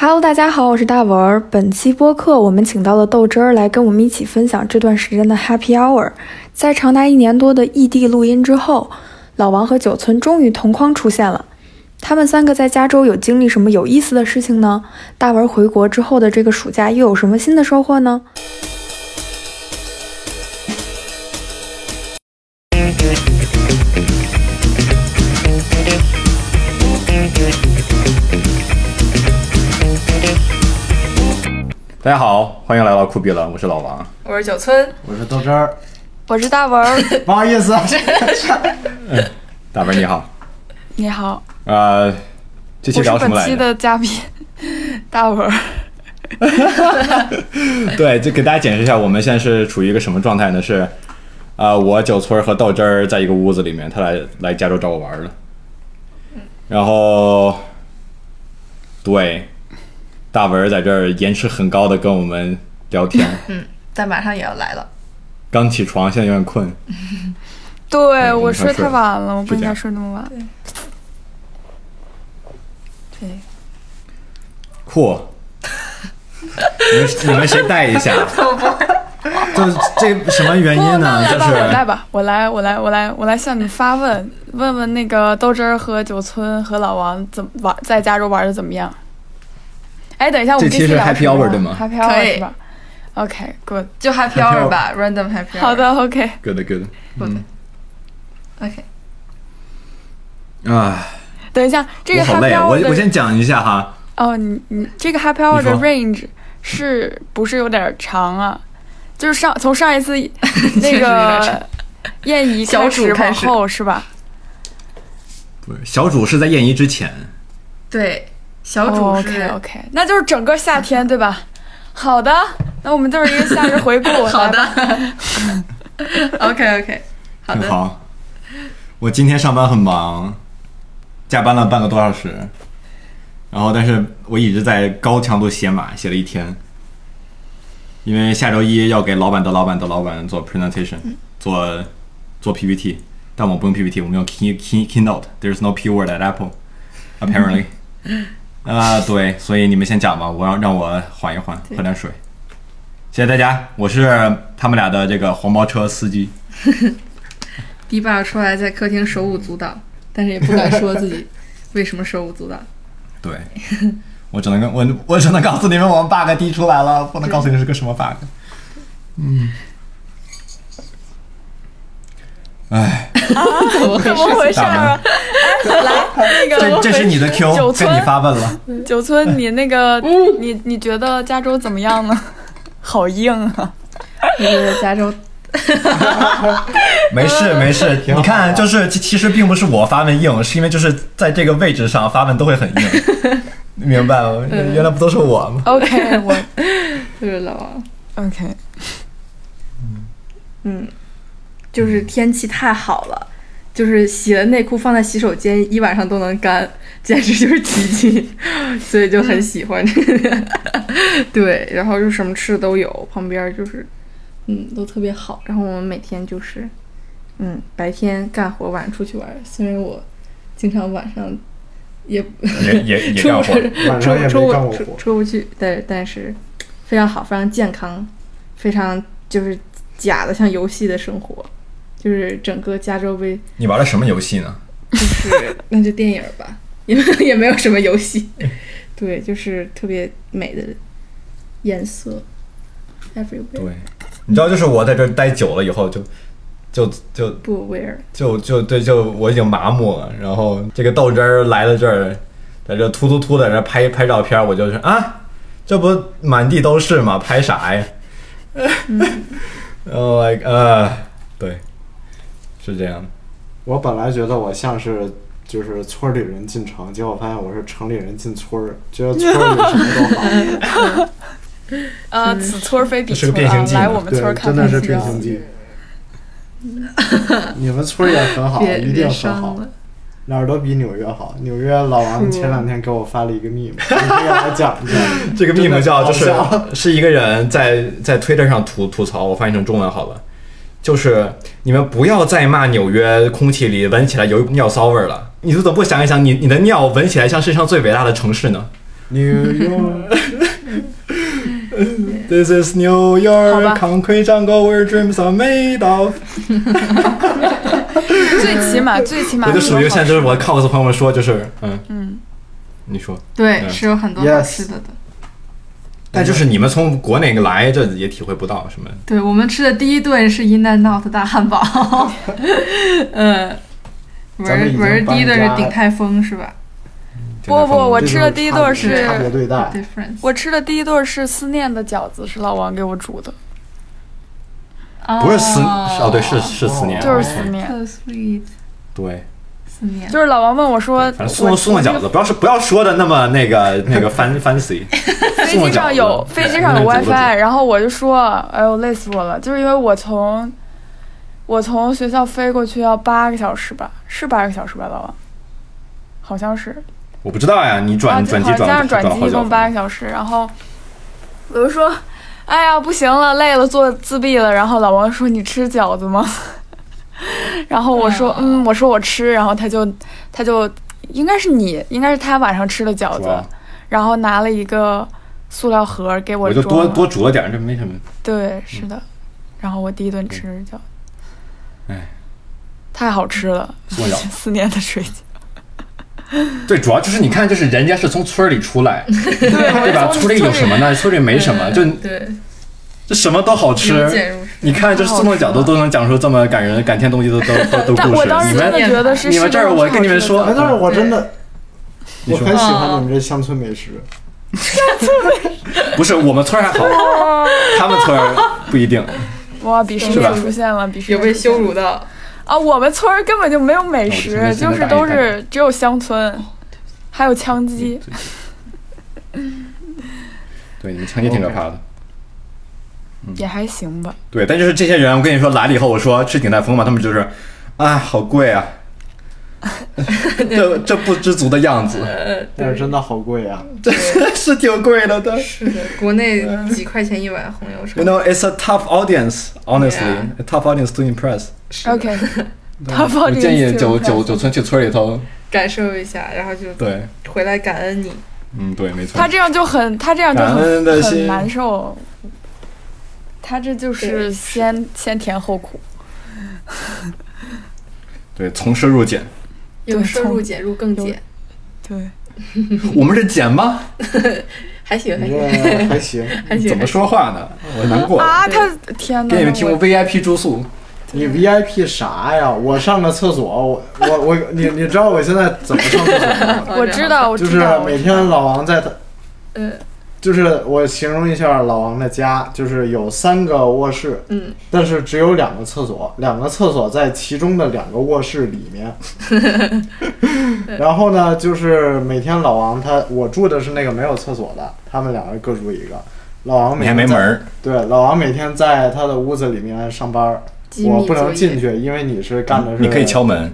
Hello，大家好，我是大文儿。本期播客我们请到了豆汁儿来跟我们一起分享这段时间的 Happy Hour。在长达一年多的异地录音之后，老王和九村终于同框出现了。他们三个在加州有经历什么有意思的事情呢？大文回国之后的这个暑假又有什么新的收获呢？大家好，欢迎来到酷比了，我是老王。我是九村，我是豆汁儿，我是大文儿，不好意思，大文你好，你好，呃，这期我是聊什么来着？本期的嘉宾大文儿。对，就给大家解释一下，我们现在是处于一个什么状态呢？是，啊、我九村儿和豆汁儿在一个屋子里面，他来来加州找我玩儿了。然后，对，大文儿在这儿颜值很高的跟我们聊天，嗯，但马上也要来了。刚起床，现在有点困。对嗯我睡太晚了，我不应该睡那么晚。对，酷，你们你们谁带一下？就这什么原因呢？就那那我来吧，我来，我来，我来，我来向你发问，问问那个豆汁儿和九村和老王怎么玩，在加州玩的怎么样？哎，等一下，我们这期是聊 Happy Hour 对吗？Happy Hour 是吧？OK，good，、就 Happy Hour 吧，Random Happy Hour。好的，OK，Good，Good，Good。OK。啊，等一下，这个好 Happy 累啊！Hour 我我先讲一下哈，哦，你你这个 Happy Hour 的 range 是不是有点长啊？就是上从上一次那个长宴仪小主始开始往后是吧？不是小主是在宴仪之前，对，小主是、OK OK，那就是整个夏天对吧？好的，那我们就是一个夏日回顾。好的。OK OK，好的。很好。我今天上班很忙，加班了半个多小时，然后但是我一直在高强度写码，写了一天，因为下周一要给老板的老板的老板做 presentation，做做 PPT，但我不用 PPT，我们用 Key Key Keynote，there's no P word at Apple 啊、对，所以你们先讲吧，我让让我缓一缓，喝点水。谢谢大家，我是他们俩的这个黄包车司机。迪爸出来在客厅手舞足蹈，但是也不敢说自己为什么手舞足蹈。对，我只能跟我我只能告诉你们，我们 bug 滴出来了，不能告诉你是个什么 bug。嗯，哎，怎么回事啊？哎，来，那个这这是你的 Q，九村该你发问了。九村，你那个你你觉得加州怎么样呢？好硬啊！你觉得加州 没事没事，你看，就是其其实并不是我发问硬，是因为就是在这个位置上发问都会很硬，明白吗？原来不都是我吗？OK，我就是老王。OK，嗯嗯，就是天气太好了，就是洗了内裤放在洗手间一晚上都能干，简直就是奇迹，所以就很喜欢这个。对，然后就什么吃的都有，旁边就是嗯都特别好。然后我们每天就是嗯白天干活，晚上出去玩。虽然我经常晚上也也也也出不干活，晚上也没出出出干过活出不去，但但是非常好，非常健康，非常就是假的像游戏的生活，就是整个加州杯你玩的什么游戏呢？就是那就电影吧，也没有也没有什么游戏，对，就是特别美的颜色，everywhere 对，你知道，就是我在这儿待久了以后就，就就不 where 就就对，就我已经麻木了。然后这个豆汁儿来了这儿，在这突突突的在这拍拍照片，我就是啊，这不满地都是吗？拍啥呀？哦、like 呃，对，是这样的。我本来觉得我像是就是村里人进城，结果发现我是城里人进村儿，觉得村里什么都好。呃，此村非彼这是个村啊，变形计呢来我们村儿对，看真的是。变形计。你们村也很好，一定很好，哪儿都比纽约好。纽约老王前两天给我发了一个密码，你给他讲一下。这个 meme 叫就是是一个人在在 Twitter 上吐吐槽，我翻译成中文好了，就是你们不要再骂纽约空气里闻起来有尿骚味儿了，你怎么不想一想你你的尿闻起来像世界上最伟大的城市呢？New York，This is New York，concrete jungle where dreams are made of。最起码 最起码我就属于现在就是我我 cos 朋友们说就是嗯嗯，你说，对，嗯。是有很多好 Yes 吃的的。但就是你们从国内来，这也体会不到什么。对我们吃的第一顿是 In and Out 大汉堡，嗯，文咱们已经儿文第一顿是鼎泰丰是吧不不，我吃的第一顿是差别对待。？Difference。我吃的第一顿是思念的饺子，是老王给我煮的，不是思哦，对，是是思念，就是思念。对，就是老王问我说，反正送我送的饺子，不要说不要说的那么那个 那个 fan fancy。飞机上有飞机上有 WiFi，然后我就说，哎呦累死我了，就是因为我从我从学校飞过去要八个小时吧，是八个小时吧，老王，好像是，我不知道呀，你转啊转机好像加上转转机一共八个小时，然后我就说，哎呀不行了，累了，做自闭了，然后老王说你吃饺子吗？然后我说嗯，我说我吃，然后他就他就应该是你，应该是他晚上吃的饺子，然后拿了一个塑料盒给我就装了多多煮了点，这没什么。对，是的。然后我第一顿吃饺，哎，太好吃了，思念 的水饺。对，主要就是你看，就是人家是从村里出来，对，对吧？村里有什么呢？村里没什么，就对，这什么都好吃。你看，这送的饺子都能讲出这么感人、感天动地的都 都都故事我当。时你真的们觉得是你们这儿我跟你们说哎，但是我真的，你说我很喜欢你们这乡村美食。乡村美食不是我们村还好，他们村不一定。哇，鄙视是吧链出现了，鄙视有被羞辱的。啊！我们村根本就没有美食，就就是都是只有乡村，还有枪嗯击。对，你们枪击挺可怕的。也还行吧，对，但就是这些人，我跟你说来了以后，我说吃鼎泰丰嘛，他们就是，啊，好贵啊，这这不知足的样子，呃，但是真的好贵啊！这是挺贵的，但。是的，国内几块钱一碗红油 You 肠。know, it's a tough audience, honestly, a tough audience to impress. 是的 OK，他我放这个建议九九九村去村里头，感受一下，然后就对，回来感恩你。嗯，对，没错他。这样就很，他这样就感恩的很心很难受。他这就是对先先甜后苦。对，从奢入俭，由奢入从俭入更俭，对，我们是俭吗？还行还行还行，还行。怎么说话呢？我难过。啊，他天哪！给你们提供 VIP 住宿，你 VIP 啥呀？我上个厕所，我我我，你你知道我现在怎么上厕所吗？我知道，我知道就是，每天老王在他，嗯就是我形容一下老王的家，就是有三个卧室，嗯，但是只有两个厕所，两个厕所在其中的两个卧室里面。然后呢，就是每天老王他我住的是那个没有厕所的，他们两个各住一个。老王每天没门儿。对，老王每天在他的屋子里面上班，机密我不能进去，因为你是干的是你可以敲门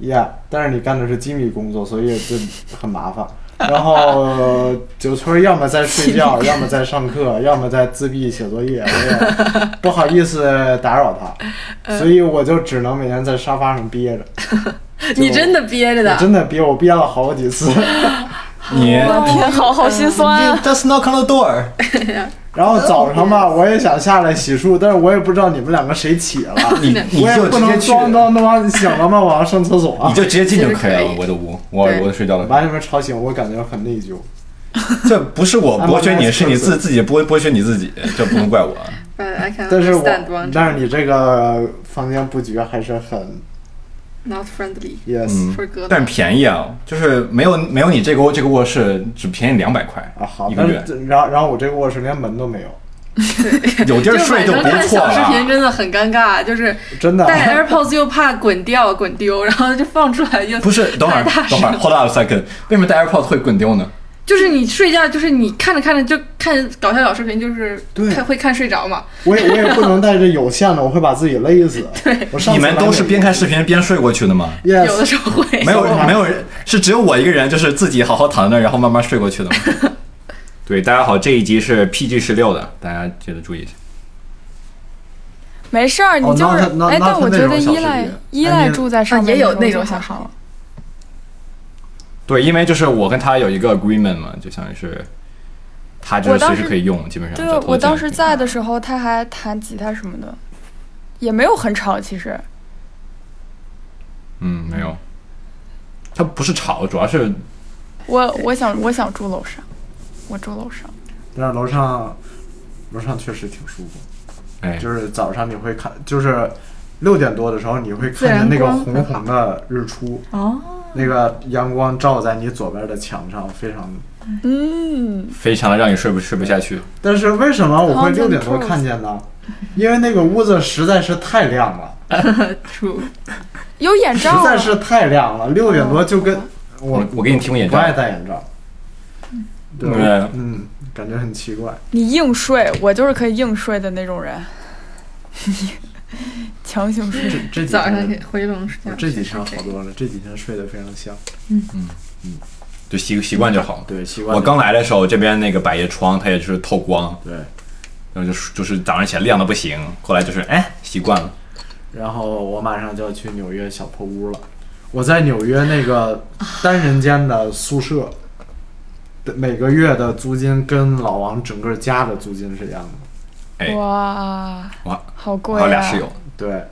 ，Yeah，但是你干的是机密工作，所以就很麻烦。然后九村要么在睡觉，要么在上课，要么在自闭写作业，我也不好意思打扰他，所以我就只能每天在沙发上憋着。你真的憋着我的，真的憋，我憋了好几次。你我的天，好好心酸啊！just knock on the door。然后早上吧，我也想下来洗漱，但是我也不知道你们两个谁起了，你你我也不能就直接去，装当当醒了吗？我要上厕所你，就直接进就可以了我的屋，我我睡觉了。把你们吵醒，我感觉很内疚。这不是我剥削你，是你自自己剥剥削你自己，这不能怪我。但是我但是你这个房间布局还是很 not for good。但是便宜啊，就是没有没有你这个这个卧室只便宜两百块啊好，一个月，然后然后我这个卧室连门都没有，有地儿就睡就不错小视频了。真的很尴尬，就是真的。戴 AirPods 又怕滚掉滚丢，然后就放出来又不是，等会儿等会儿，hold on a second，为什么戴 AirPods 会滚丢呢？就是你睡觉，就是你看着看着就看搞笑小视频，就是对看会看睡着嘛。我也我也不能带着有线的，我会把自己勒死。对，我上你们都是边看视频边睡过去的吗？有的时候会没有没有人，是只有我一个人，就是自己好好躺在那儿，然后慢慢睡过去的吗？对，大家好，这一集是 PG 十六的，大家记得注意一下。没事儿，你哦就是哎，但我觉得依赖依赖住在上面啊也有那种小视频还好。对，因为就是我跟他有一个 agreement 嘛，就相当于是他就是随时时可以用，基本上对我当时在的时候，他还弹吉他什么的，也没有很吵。其实，嗯，没有，他不是吵，主要是我我想我想住楼上，我住楼上。但是楼上楼上确实挺舒服，哎，就是早上你会看，就是六点多的时候你会看见那个红红的日出，哦，那个阳光照在你左边的墙上，非常。嗯，非常的让你睡不睡不下去。但是为什么我会六点多看见呢？因为那个屋子实在是太亮了，true，有眼实罩实。在是太亮了，六点多就跟我我我给你提供眼罩不爱戴眼罩，对，对嗯，感觉很奇怪。你硬睡，我就是可以硬睡的那种人，强行睡。这这几早上天回笼睡觉。这几天好多了，这几天睡得非常香。嗯嗯嗯就习习惯就好。对，习惯。我刚来的时候，这边那个百叶窗它也是透光，对，然后就是就是早上起来亮的不行，后来就是哎习惯了。然后我马上就要去纽约小破屋了。我在纽约那个单人间的宿舍，的每个月的租金跟老王整个家的租金是一样的。哎，哇，哇，好贵啊还有俩室！友对，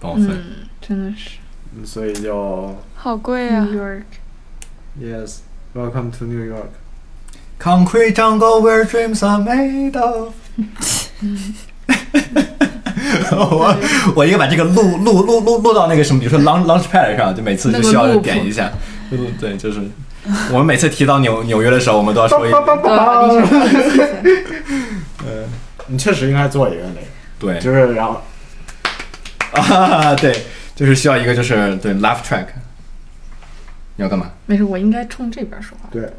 帮我分。嗯，真的是嗯所以就好贵啊！New York。Yes，Welcome to New York。Concrete jungle where dreams are made of 我我应该把这个录录录录录到那个什么，比如说 launch launchpad 上，就每次就需要点一下。对对 对，就是我们每次提到纽纽约的时候，我们都要说一 对，你确实应该做一个那个，对就是然后 啊，对，就是需要一个就是对 laugh track。你要干嘛？没事，我应该冲这边说话。对，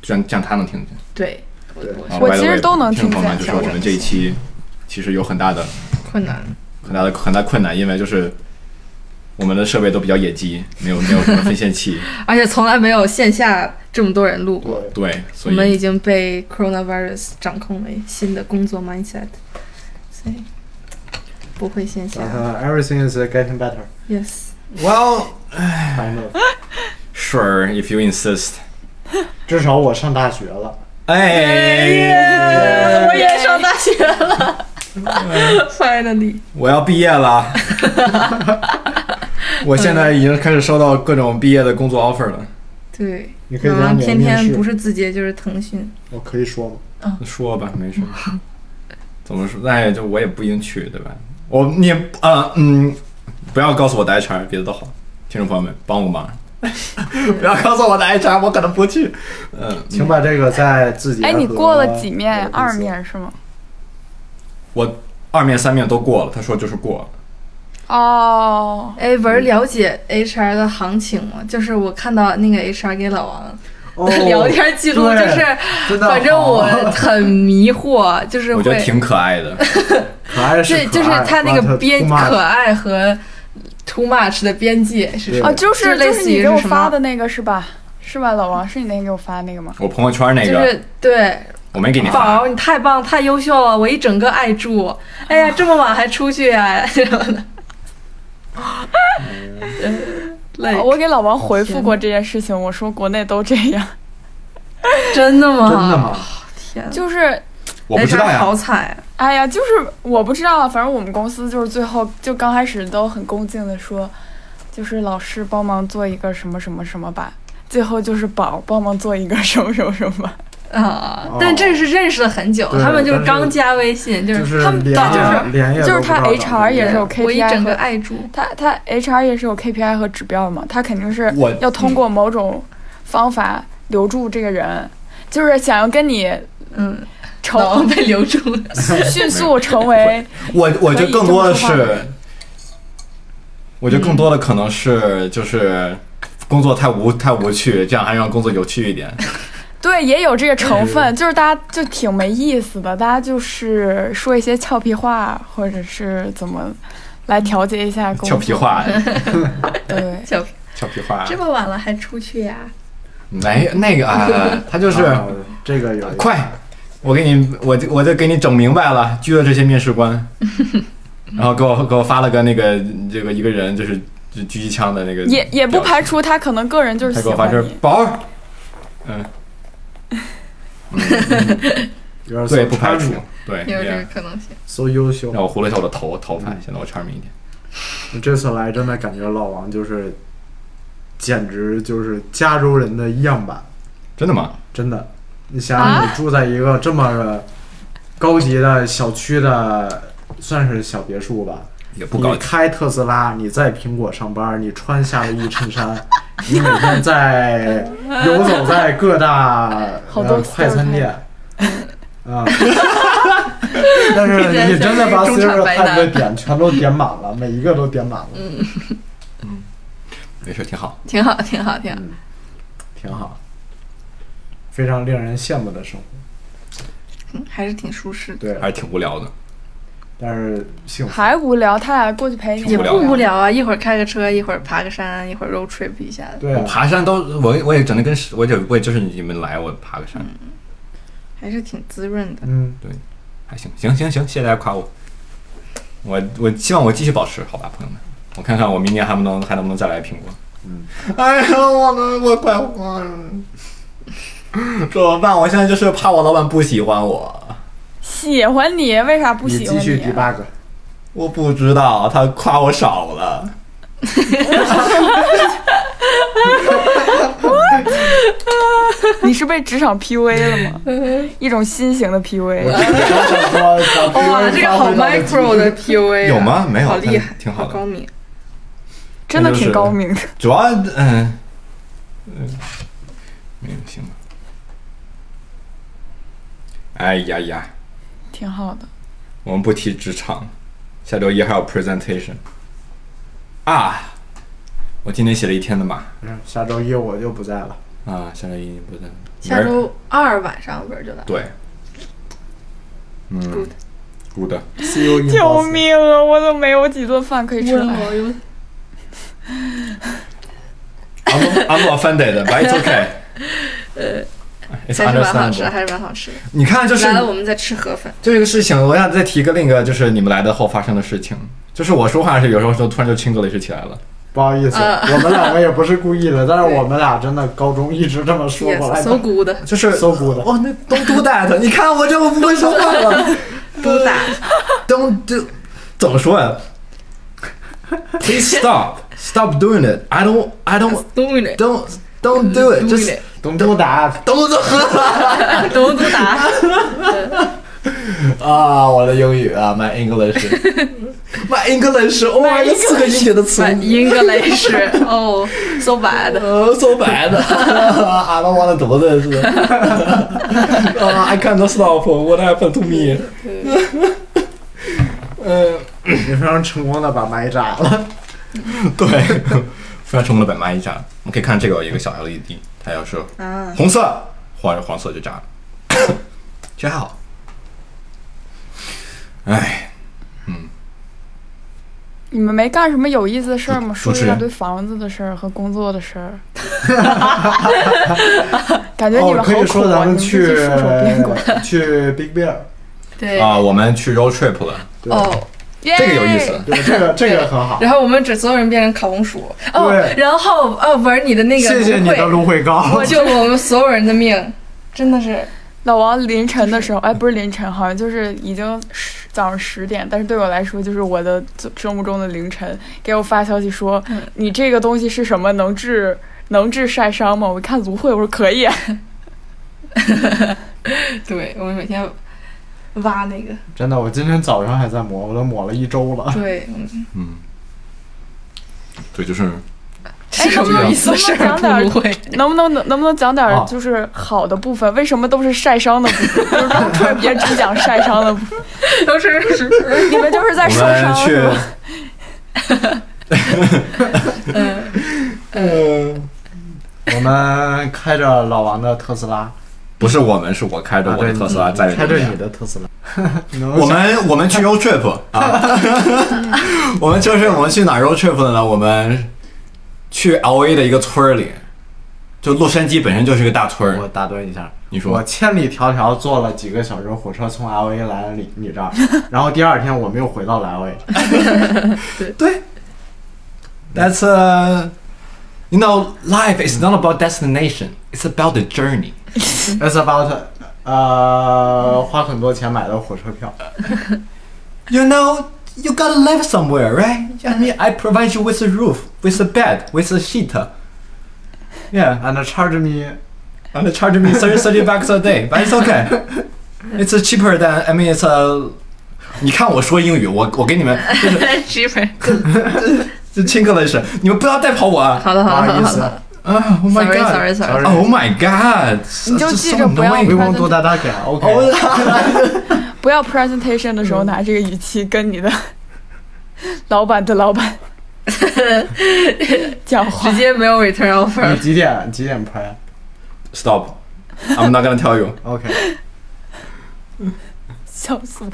这样这样他能听得见。对，我我其实都能听听众朋友们见就是我们这一期其实有很大的困难。很大的很大困难，因为就是我们的设备都比较野鸡，没有没有什么分线器，而且从来没有线下这么多人录过。对，我们已经被 coronavirus 掌控为新的工作 mindset，所以不会线下。呃，everything is getting better。Yes，well kind of。sure if you insist。至少我上大学了。哎，我也上大学了，finally。我要毕业了，我现在已经开始收到各种毕业的工作 offer 了。对，你可以天天不是，字节就是腾讯。我可以说吗？说吧，没事。怎么说？那也，就我也不一定去，对吧？我你也啊嗯，不要告诉我的 HR，别的都好。听众朋友们，帮我忙，不要告诉我的 HR，我可能不去。嗯，请把这个在自己。哎，你过了几面？二。面是吗？我二面三面都过了，他说就是过了。哦，哎，文儿了解 HR 的行情吗？就是我看到那个 HR 给老王哦的 聊天记录，就是反正我 很迷惑，就是会我觉得挺可爱的。可爱是对，就是他那个边可爱和 too much 的边界是什么？哦，就是就类就是你给我发的那个是吧？是吧，老王是你那天给我发的那个吗？我朋友圈那个，就是对我没给你宝。你太棒，太优秀了，我一整个爱住。哎呀，这么晚还出去呀、什么的。累、哦我给老王回复过这件事情，我说国内都这样，真的吗？真的吗？天哪，就是我不知道呀好，惨，哎呀，就是我不知道，反正我们公司就是最后就刚开始都很恭敬的说，就是老师帮忙做一个什么什么什么吧，最后就是宝帮忙做一个什么什么什么吧。啊！哦但这是认识了很久，他们就是刚加微信，就就是他们就是就是他 HR 也是有 KPI 整个和爱住。他他 HR 也是有 KPI 和指标嘛，他肯定是要通过某种方法留住这个人，就是想要跟你嗯，成被留住。迅速成为 我我觉得更多的是，我觉得更多的可能是就是工作太无太无趣，这样还让工作有趣一点。对，也有这个成分，就是大家就挺没意思的，大家就是说一些俏皮话，或者是怎么来调节一下工作。俏皮话，对，小俏皮话。这么晚了还出去呀？没那个啊，他就是啊这个有快，我给你，我就我就给你整明白了，拘了这些面试官，然后给我给我发了个那个这个一个人就是狙击枪的那个也也不排除他可能个人就是喜他给我发。宝儿，嗯，有点对不排除对，有这个可能性。，so 优秀。让我糊了一下我的头头发，显得我 charming 一点。这次来真的感觉老王就是，简直就是加州人的样板，真的吗？真的。你想想，你住在一个这么高级的小区的，算是小别墅吧。也不高，你开特斯拉，你在苹果上班，你穿夏威夷衬衫，你每天在 游走在各大好多呃快餐店，啊。但是你真的把中产 stereotype 的点全都点满了，每一个都点满了，嗯嗯没事，挺好。挺好，挺好，挺好。嗯，挺好，非常令人羡慕的生活。嗯，还是挺舒适的。对，还是挺无聊的。但是幸福。还无聊，他俩过去陪你。也不无聊啊，一会儿开个车，一会儿爬个山，一会儿 road trip 一下的。我对啊，爬山都，我我也整的跟我也我也就是你们来我爬个山，还是挺滋润的。嗯，对还行，行行行，谢谢大家夸我。我我希望我继续保持，好吧，朋友们，我看看我明年还不能还能不能再来苹果。嗯，哎呀，我的我快慌了，怎么办？我现在就是怕我老板不喜欢我，喜欢你，为啥不喜欢继续你？debug。我不知道他夸我少了。你是被职场 PUA 了吗？一种新型的 PUA。哇，这个好 micro 的 PUA 啊有吗没有好厉害，挺好的高明。真的挺高明的。主要嗯嗯，没有行吧。哎呀呀，挺好的。我们不提职场，下周一还有 presentation 啊！我今天写了一天的嘛，嗯下周一我就不在了。啊，下周一不在，下周二晚上不是就来？对，嗯 Good，good，See you in 救命啊！我都没有几顿饭可以吃了。有 I'm I'm offended, but it's okay. 还是蛮好吃，understandable. 还是蛮好吃的。你看，就是来了，我们在吃河粉。这个事情，我想再提一个另一个，就是你们来的后发生的事情。就是我说话是有时候就突然就 Chinglish 起来了。不好意思，呃我们两个也不是故意的，但是我们俩真的高中一直这么说过来 Yes, 的 so。good, 就是 So good 哦，那 Don't do that！你看我这么不会说话了。do that. Don't do，怎么说呀？Please stop, stop doing it. I don't, I don't, it, don't, don't do it. Just 东打 don't do 都都打。啊，我的英语啊，My English，My English，哦，这四个音节的词 My English, oh, so bad. 呃，so bad. I don't want to do this. 啊，I can't stop. What happened to me? 呃，你非常成功的把麦炸了。对，非常成功的把蚂蚁炸了。我们可以看这个有一个小 LED，它要是啊，红色或者黄色就炸了，其实还好。哎，你们没干什么有意思的事儿吗？说一大堆房子的事儿和工作的事儿。感觉你哦，可以们好苦啊！说咱们你们就去戍守宾馆。去 Big Bear，对。啊，我们去 road trip 了，对哦，这个有意思。对，这个这个很好。然后我们只所有人变成烤红薯。哦对，然后哦，玩你的那个谢谢你的芦芦荟膏。荟，救了我们所有人的命，真的是。老王凌晨的时候，哎，不是凌晨，好像就是已经十早上十点，但是对我来说就是我的生物钟的凌晨，给我发消息说，嗯你这个东西是什么？能治能治晒伤吗？我一看芦荟，我说可以。对我们每天挖那个，真的，我今天早上还在抹，我都抹了一周了。对，嗯嗯，对，就是这是什么有意思的事儿？能不能讲点不会。能不能能不能讲点就是好的部分？为什么都是晒伤的部分？就是让特别只讲晒伤的部分，都是是，你们就是在我受伤们去是 吗？嗯，嗯，我们开着老王的特斯拉，不是我们，是我开着我的特斯拉啊载着们俩对开着你的特斯拉。我们我们去 road trip 啊，我们就是我们去哪 road trip 的呢？我们去 L A 的一个村里，就洛杉矶本身就是一个大村我。打断一下，你说我千里迢迢坐了几个小时火车从 L A 来了你你这儿，然后第二天我们又回到了 L A。对对，That's uh, you know, life is not about destination. It's about the journey. It's about 呃花很多钱买的火车票。 You know, you gotta live somewhere, right? I mean, I provide you with a roof, with a bed, with a sheet. Yeah, And charge me and they charge me 30, 30 bucks a day, but it's okay. It's uh, cheaper than, I mean, it's a. 你看我说英语，我我给你们就是是不是？就听课的是，你们不要带跑我啊！好的，好的，好的，不好意思好的。 啊，Oh my Sorry, god! sorry, sorry. Oh my god! 你就记着不要 annoying. 微光多大大给 OK。不要 presentation 的时候拿这个语气跟你的老板的老板讲话直。接没有 return offer。你几点几点 pray？Stop! I'm not gonna tell you. OK，笑死我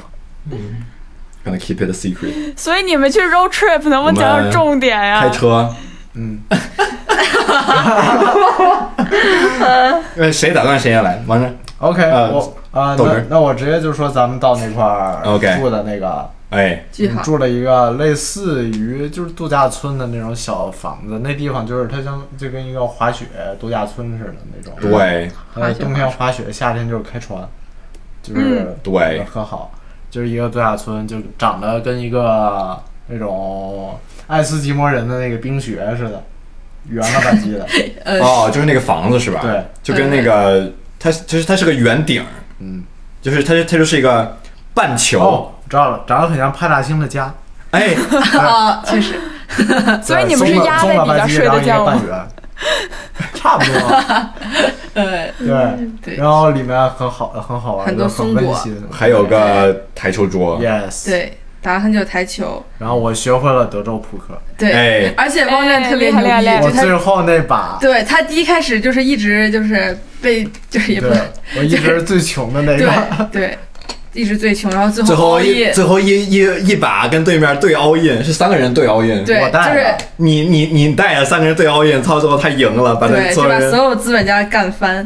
！Gonna keep it a secret. 所以你们去 road trip 能不能讲讲重点呀、开车，嗯，呃，谁打断谁先来？完了，OK，呃我呃，豆汁那那我直接就说咱们到那块住的那个，哎，句号。住了一个类似于就是度假村的那种小房子，那地方就是它像就跟一个滑雪度假村似的那种。对。呃，冬天滑雪，夏天就是开船，就是、嗯。对。很好，就是一个度假村，就长得跟一个那种爱斯基摩人的那个冰雪似的，圆了吧唧的。呃，哦，就是那个房子是吧？对，就跟那个它就是它是个圆顶，嗯，就是它它就是一个半球，哦，知道了，长得很像派大星的家。哎，啊，确实，所以你们是对压在底下睡的觉吗？松了吧唧然后一个半圆，差不多。呃，对，对然后里面很好，很好玩，很多就很松果温馨。还有个台球桌，yes，。对，打了很久台球，然后我学会了德州扑克，对，哎。而且汪战特别牛哎厉害厉害逼，我，最后那把，对他第一开始就是一直就是被，就是也不对，我一直是最穷的那个。对，一直最穷，然后最后最后一最后一一一把跟对面对 all in，是三个人对 all in，对，我带就是了你你你带着三个人对 all in，操，最后他赢了，把他，所有把所有资本家干翻，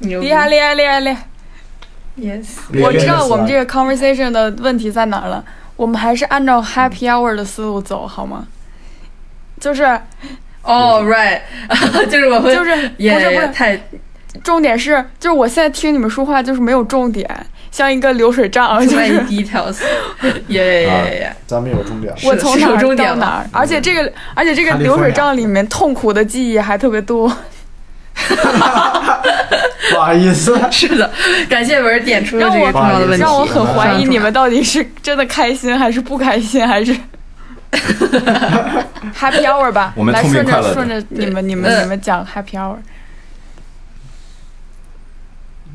厉害厉害厉害厉害！，yes，我知道我们这个个 conversation 的问题在哪儿了。我们还是按照 happy hour 的思路走好吗？就是，All，right，就是我们就是也不是不是，太重点是就是我现在听你们说话就是没有重点，像一个流水账，就是 details，耶耶耶耶，咱们有重点。我从哪到哪儿，而且这个而且这个流水账里面痛苦的记忆还特别多。不好意思，是的，感谢文儿点出了这个让我重要的问题，让我很怀疑你们到底是真的开心还是不开心，还是？Happy hour 吧？我们来顺着顺着你们你们嗯你们讲 happy hour。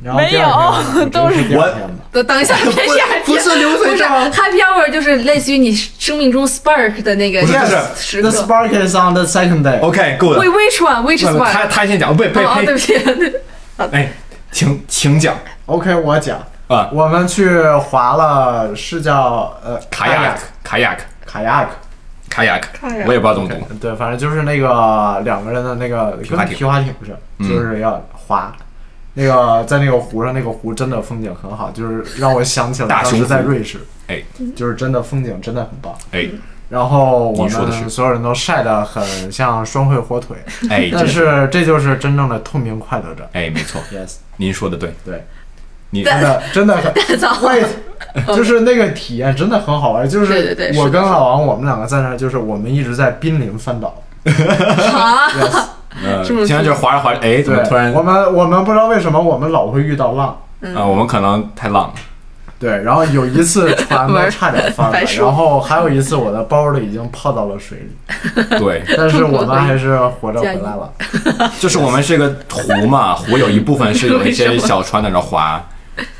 没有都是是第二天吧都等一下，别这样，不是流水不是账 happy hour，就是类似于你生命中 spark 的那个不是不是 The。spark is on the second day。OK，good，、Wait, which one? Which 那 one? 他他先讲，不，呸哦哦，对呸不，起，对哎，请请讲。OK，我讲，啊，我们去划了，是叫呃卡雅克卡雅克卡雅克，卡雅克我也不知道怎么读，对，反正就是那个两个人的那个皮划艇。跟皮划艇似的，嗯。就是要划。那个在那个湖上，那个湖真的风景很好，就是让我想起了当时在瑞士，哎。就是真的风景真的很棒。哎。然后我说的是。们所有人都晒得很像双汇火腿，哎，但是。是这就是真正的透明快乐着。哎，没错，Yes，您说的对，对，你真的 真的很 wait，就是那个体验真的很好玩。就是我跟老王，我们两个在那儿，就是我们一直在濒临翻倒。啊，Yes，呃，这么现在就是滑着划着，哎，怎么，突然我们我们不知道为什么我们老会遇到浪。啊，我们可能太浪了，对，然后有一次船都差点翻了然后还有一次我的包都已经泡到了水里，对，但是我们还是活着回来了。就是我们是个湖嘛，湖有一部分是有一些小船在那划，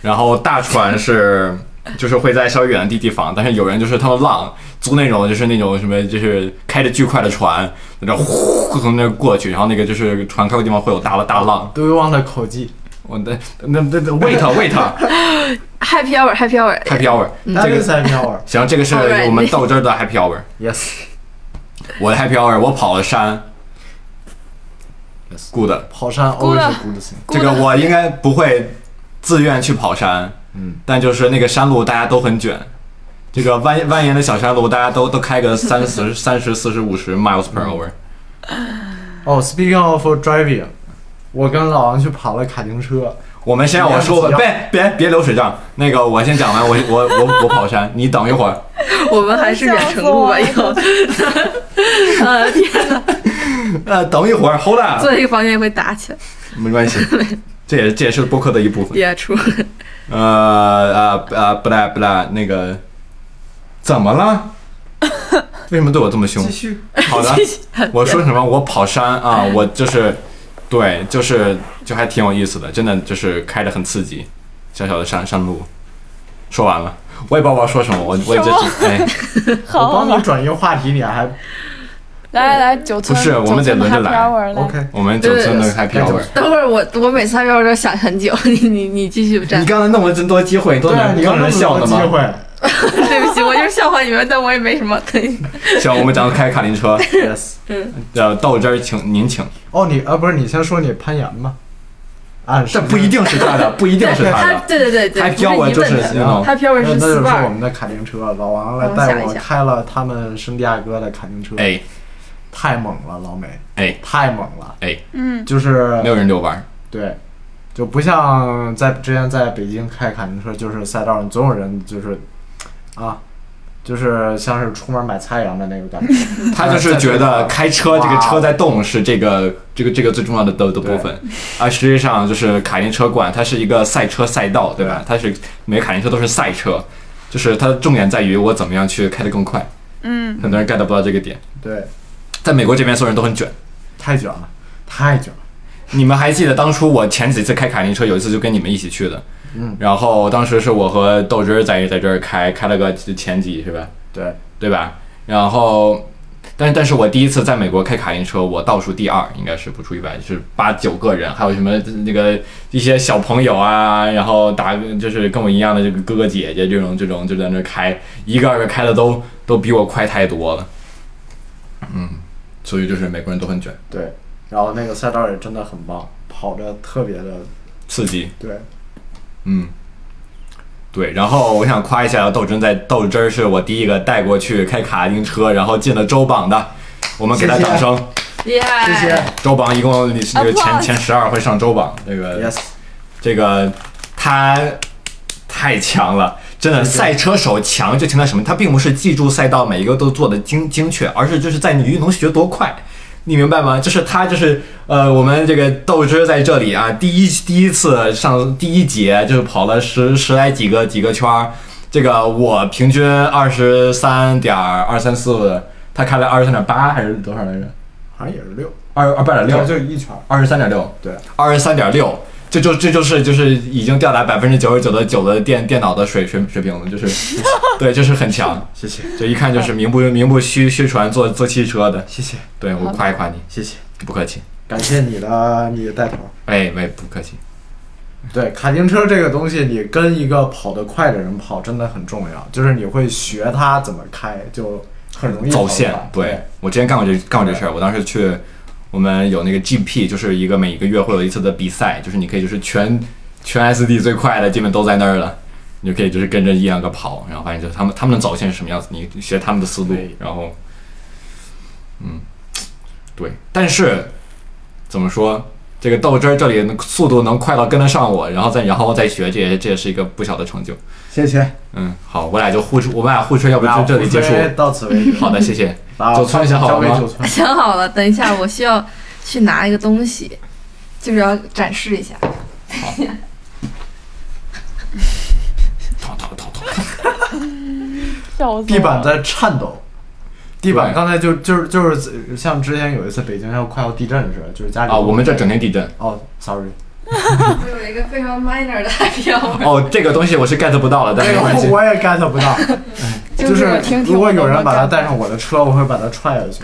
然后大船是就是会在稍微远的地地方但是有人就是他们浪租那种就是那种什么就是开着巨快的船在后呼从那过去然后那个就是船开的地方会有大的大浪对忘了口技。我的那那那 wait wait happy hourhappy hourhappy hour 这个是 happy hour 行这个是我们到这儿的 happy hour yes 我的 happy hour 我跑了山 good 跑山 always good thing 这个我应该不会自愿去跑山嗯，但就是那个山路大家都很卷，这个蜿蜿蜒的小山路，大家都都开个三十、三十、四十、五十 miles per hour。哦，Speaking of driving，我跟老王去跑了卡丁车。我们先让我说吧，别别别流水账。那个我先讲完，我我我我跑山，你等一会儿。我们还是远程录吧，以后。呃，天哪！呃，等一会儿，Hold on。坐在一个房间也会打起来。没关系，这也这也是播客的一部分。也出。呃呃呃，不啦不啦，那个怎么了？为什么对我这么凶？继续。好的，我说什么？我跑山啊，我就是，对，就是就还挺有意思的，真的就是开着很刺激，小小的山山路。说完了，我也不知道我要说什么，我我也就是哎，我帮你转移话题，你还来来来，九村不是我们得轮着来 OK。我们九村的 happy hour。等会儿我我每次 happy hour 都想很久，你你你继续站。你刚才弄了这么多机会，都对啊，能你刚让人笑的机会吗？对不起，我就是笑话你们，但我也没什么可以。行，我们讲开卡丁车，？Yes。呃，豆汁儿请您请，哦，你啊不是你先说你攀岩吧？啊这不一定是他的，不一定是他他的。对对对对，happy hour 就是那种 happy hour 是那那就是我们的卡丁车，老王来带我开了他们圣地亚哥的卡丁车，哎太猛了，老美，哎。太猛了，哎，嗯，就是没有人遛弯儿，对，就不像在之前在北京开卡丁车，就是赛道上总有人就是啊，就是像是出门买菜一样的那个感觉。他就是觉得开车这个车在动是这个这个这个最重要的的的部分，而实际上就是卡丁车馆，它是一个赛车赛道，对吧？它是每个卡丁车都是赛车，就是它的重点在于我怎么样去开得更快。嗯，很多人 get 不到这个点，对，在美国这边所有人都很卷。太卷了，太卷了。你们还记得当初我前几次开卡丁车，有一次就跟你们一起去的，嗯，然后当时是我和豆汁儿在在这儿开，开了个前几是吧？对，对吧？然后，但但是我第一次在美国开卡丁车，我倒数第二，应该是不出意外，就是八九个人，还有什么那个一些小朋友啊，然后打就是跟我一样的这个哥哥姐姐这种这种就在那儿开，一个二个开的都都比我快太多了，嗯，所以就是美国人都很卷，对，然后那个赛道也真的很棒，跑着特别的刺激，对，嗯。对，然后我想夸一下豆汁，在豆汁儿是我第一个带过去开卡丁车，然后进了周榜的，我们给他掌声。耶！谢谢。周榜一共你是前前十二会上周榜，这个，yes，这个他太强了，真的，赛车手强就强在什么？他并不是记住赛道每一个都做的精精确，而是就是在你运动学多快。你明白吗？就是他，就是呃，我们这个豆汁在这里啊，第一第一次上第一节就是跑了十十来几个几个圈儿，这个我平均二十三点二三四，他开了二十三点八还是多少来着？好像也是六，二二八点六，就一圈儿，二十三点六，对，二十三点六，这就这就是就是已经吊打百分之九十九的九的电电脑的水水水平了，就是 对，就是很强，谢谢，这一看就是名不名不虚虚传做做汽车的，谢谢，对我夸一夸你，谢谢，不客气，感谢你的你的带头。哎喂，不客气，对，卡丁车这个东西，你跟一个跑得快的人跑真的很重要，就是你会学他怎么开，就很容易跑走线得快，对。我之前干过这干过这事儿，我当时去。我们有那个 GP，就是一个每一个月会有一次的比赛，就是你可以就是全全 SD 最快的基本都在那儿了，你就可以就是跟着一两个跑，然后发现就是他们他们的走线是什么样子，你学他们的思路，然后，嗯，对，但是怎么说，这个豆汁儿这里速度能快到跟得上我，然后再然后再学，这也这也是一个不小的成就。谢谢。嗯，好，我俩就互吹，我们俩互吹，要不就这里结束。到此为止。好的，谢谢。把九村想好了吗。想好了，等一下我需要去拿一个东西，就是要展示一下。逃逃逃逃！笑死我了地板在颤抖，地板刚才就就是就是像之前有一次北京要快要地震似的，就是家里啊，我们这整天地震。哦，sorry，我有一个非常 minor 的 happy hour，哦，这个东西我是 get 不到了，但是这没关系。我也 get 不到，就就是听听如果有人把它带上我的车，我会把它踹下去。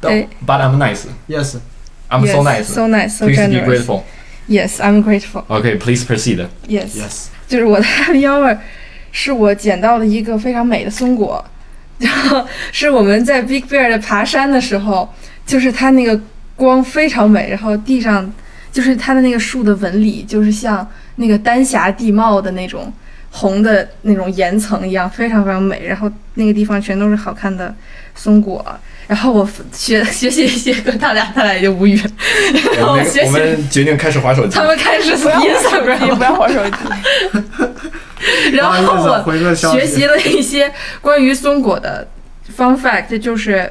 对哎 But I'm nice. Yes，I'm so nice. so nice, so Please be grateful. Yes, I'm grateful. OK, please proceed. Yes. yes，就是我的 happy hour 是我捡到了一个非常美的松果，然后是我们在 Big Bear 的爬山的时候，就是它那个光非常美，然后地上就是它的那个树的纹理，就是像那个丹霞地貌的那种红的那种岩层一样，非常非常美。然后那个地方全都是好看的松果。然后我学 学习一些跟他俩，他俩也就无语。然后我们学习，我们决定开始划手机他。们开始不要玩手机，Instagram，不要玩手机。然后我学习了一些关于松果的 fun fact，就是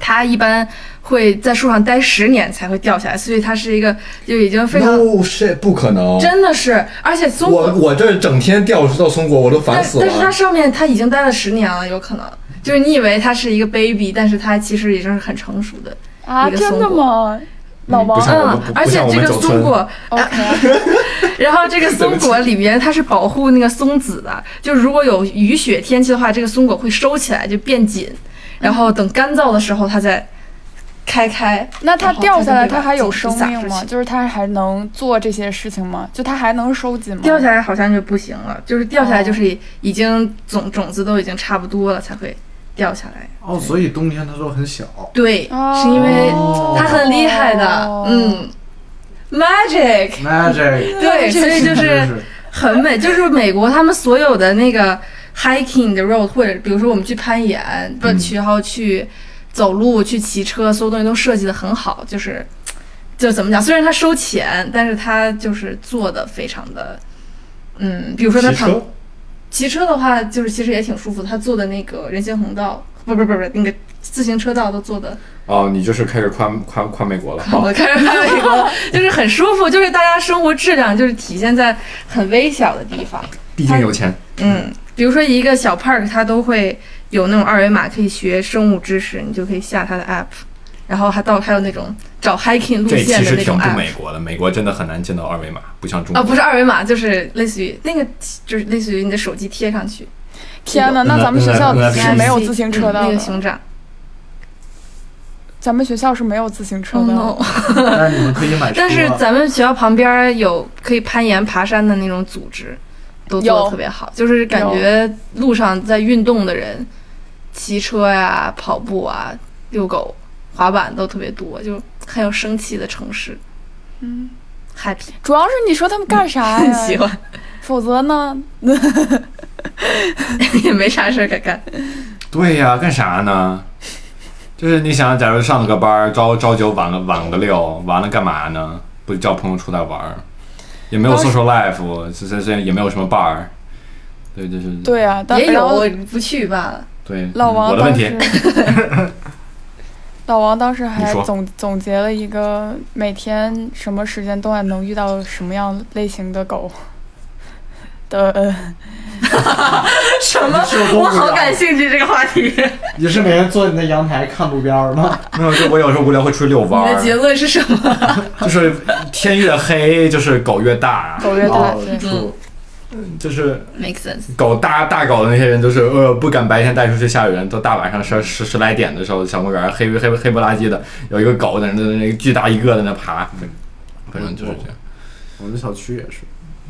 它一般会在树上待十年才会掉下来，所以它是一个就已经非常哦，是不可能！真的是，而且松我果，我这整天掉到松果，我都烦死了。但是它上面它已经待了十年了，有可能就是你以为它是一个 baby，但是它其实已经是很成熟的。啊，真的吗？老王嗯而且这个松果 然后这个松果里面它是保护那个松子的，就如果有雨雪天气的话，这个松果会收起来就变紧，然后等干燥的时候它再开开。那它掉下来，它还有生命吗？就是它还能做这些事情吗？就它还能收集吗？掉下来好像就不行了，就是掉下来哦就是已经种种子都已经差不多了才会掉下来。哦，所以冬天它都很小。对，哦，是因为它很厉害的，哦嗯，magic。Magic，对，所以就是很美，就是美国他们所有的那个 hiking 的 road，或者比如说我们去攀岩，不去，然后去走路、去骑车，所有东西都设计的很好，就是就怎么讲？虽然他收钱，但是他就是做的非常的，嗯，比如说他旁骑车骑车的话，就是其实也挺舒服。他做的那个人行横道，不不不不，那个自行车道都做的哦，你就是开始夸夸夸美国了。我好，开始夸美国，就是很舒服，就是大家生活质量就是体现在很微小的地方。毕竟有钱。嗯，比如说一个小 park，它都会有那种二维码可以学生物知识，你就可以下它的 app，然后还到还有那种找 hiking 路线的那种实挺不 app。美国的，美国真的很难见到二维码，不像中啊，国。不是二维码，就是类似于那个，就是类似于你的手机贴上去。天哪，那咱们学校是没有自行车的嗯那个的，熊掌。咱们学校是没有自行车 Oh 的。no！但是你们可以买车。但是咱们学校旁边有可以攀岩、爬山的那种组织，都做特别好，就是感觉路上在运动的人，骑车呀、跑步啊、遛狗、滑板都特别多，就很有生气的城市嗯，，happy，主要是你说他们干啥很呀？喜欢，否则呢？也没啥事儿可干。对呀，干啥呢？就是你想，假如上了个班儿，朝朝九晚个晚个六，完了干嘛呢？不叫朋友出来玩儿，也没有 social life，这这这也没有什么伴儿。对，就是对啊，但也有，不去罢了。对老王我的问题当时，老王当时还总总结了一个每天什么时间段能遇到什么样类型的狗的，呃 什么你是有？多我好感兴趣这个话题。你是每天坐你的阳台看路边儿吗？没有，就我有时候无聊会出去遛弯你的结，论是什么？就是天越黑，就是狗越大，狗越大，哦对，true 就是 make sense。狗大大狗的那些人，就是呃不敢白天带出去吓人，都大晚上十十十来点的时候，小公园黑黑黑不拉几的，有一个狗在那那个巨大一个在那爬，反正就是这样，我们小区也是，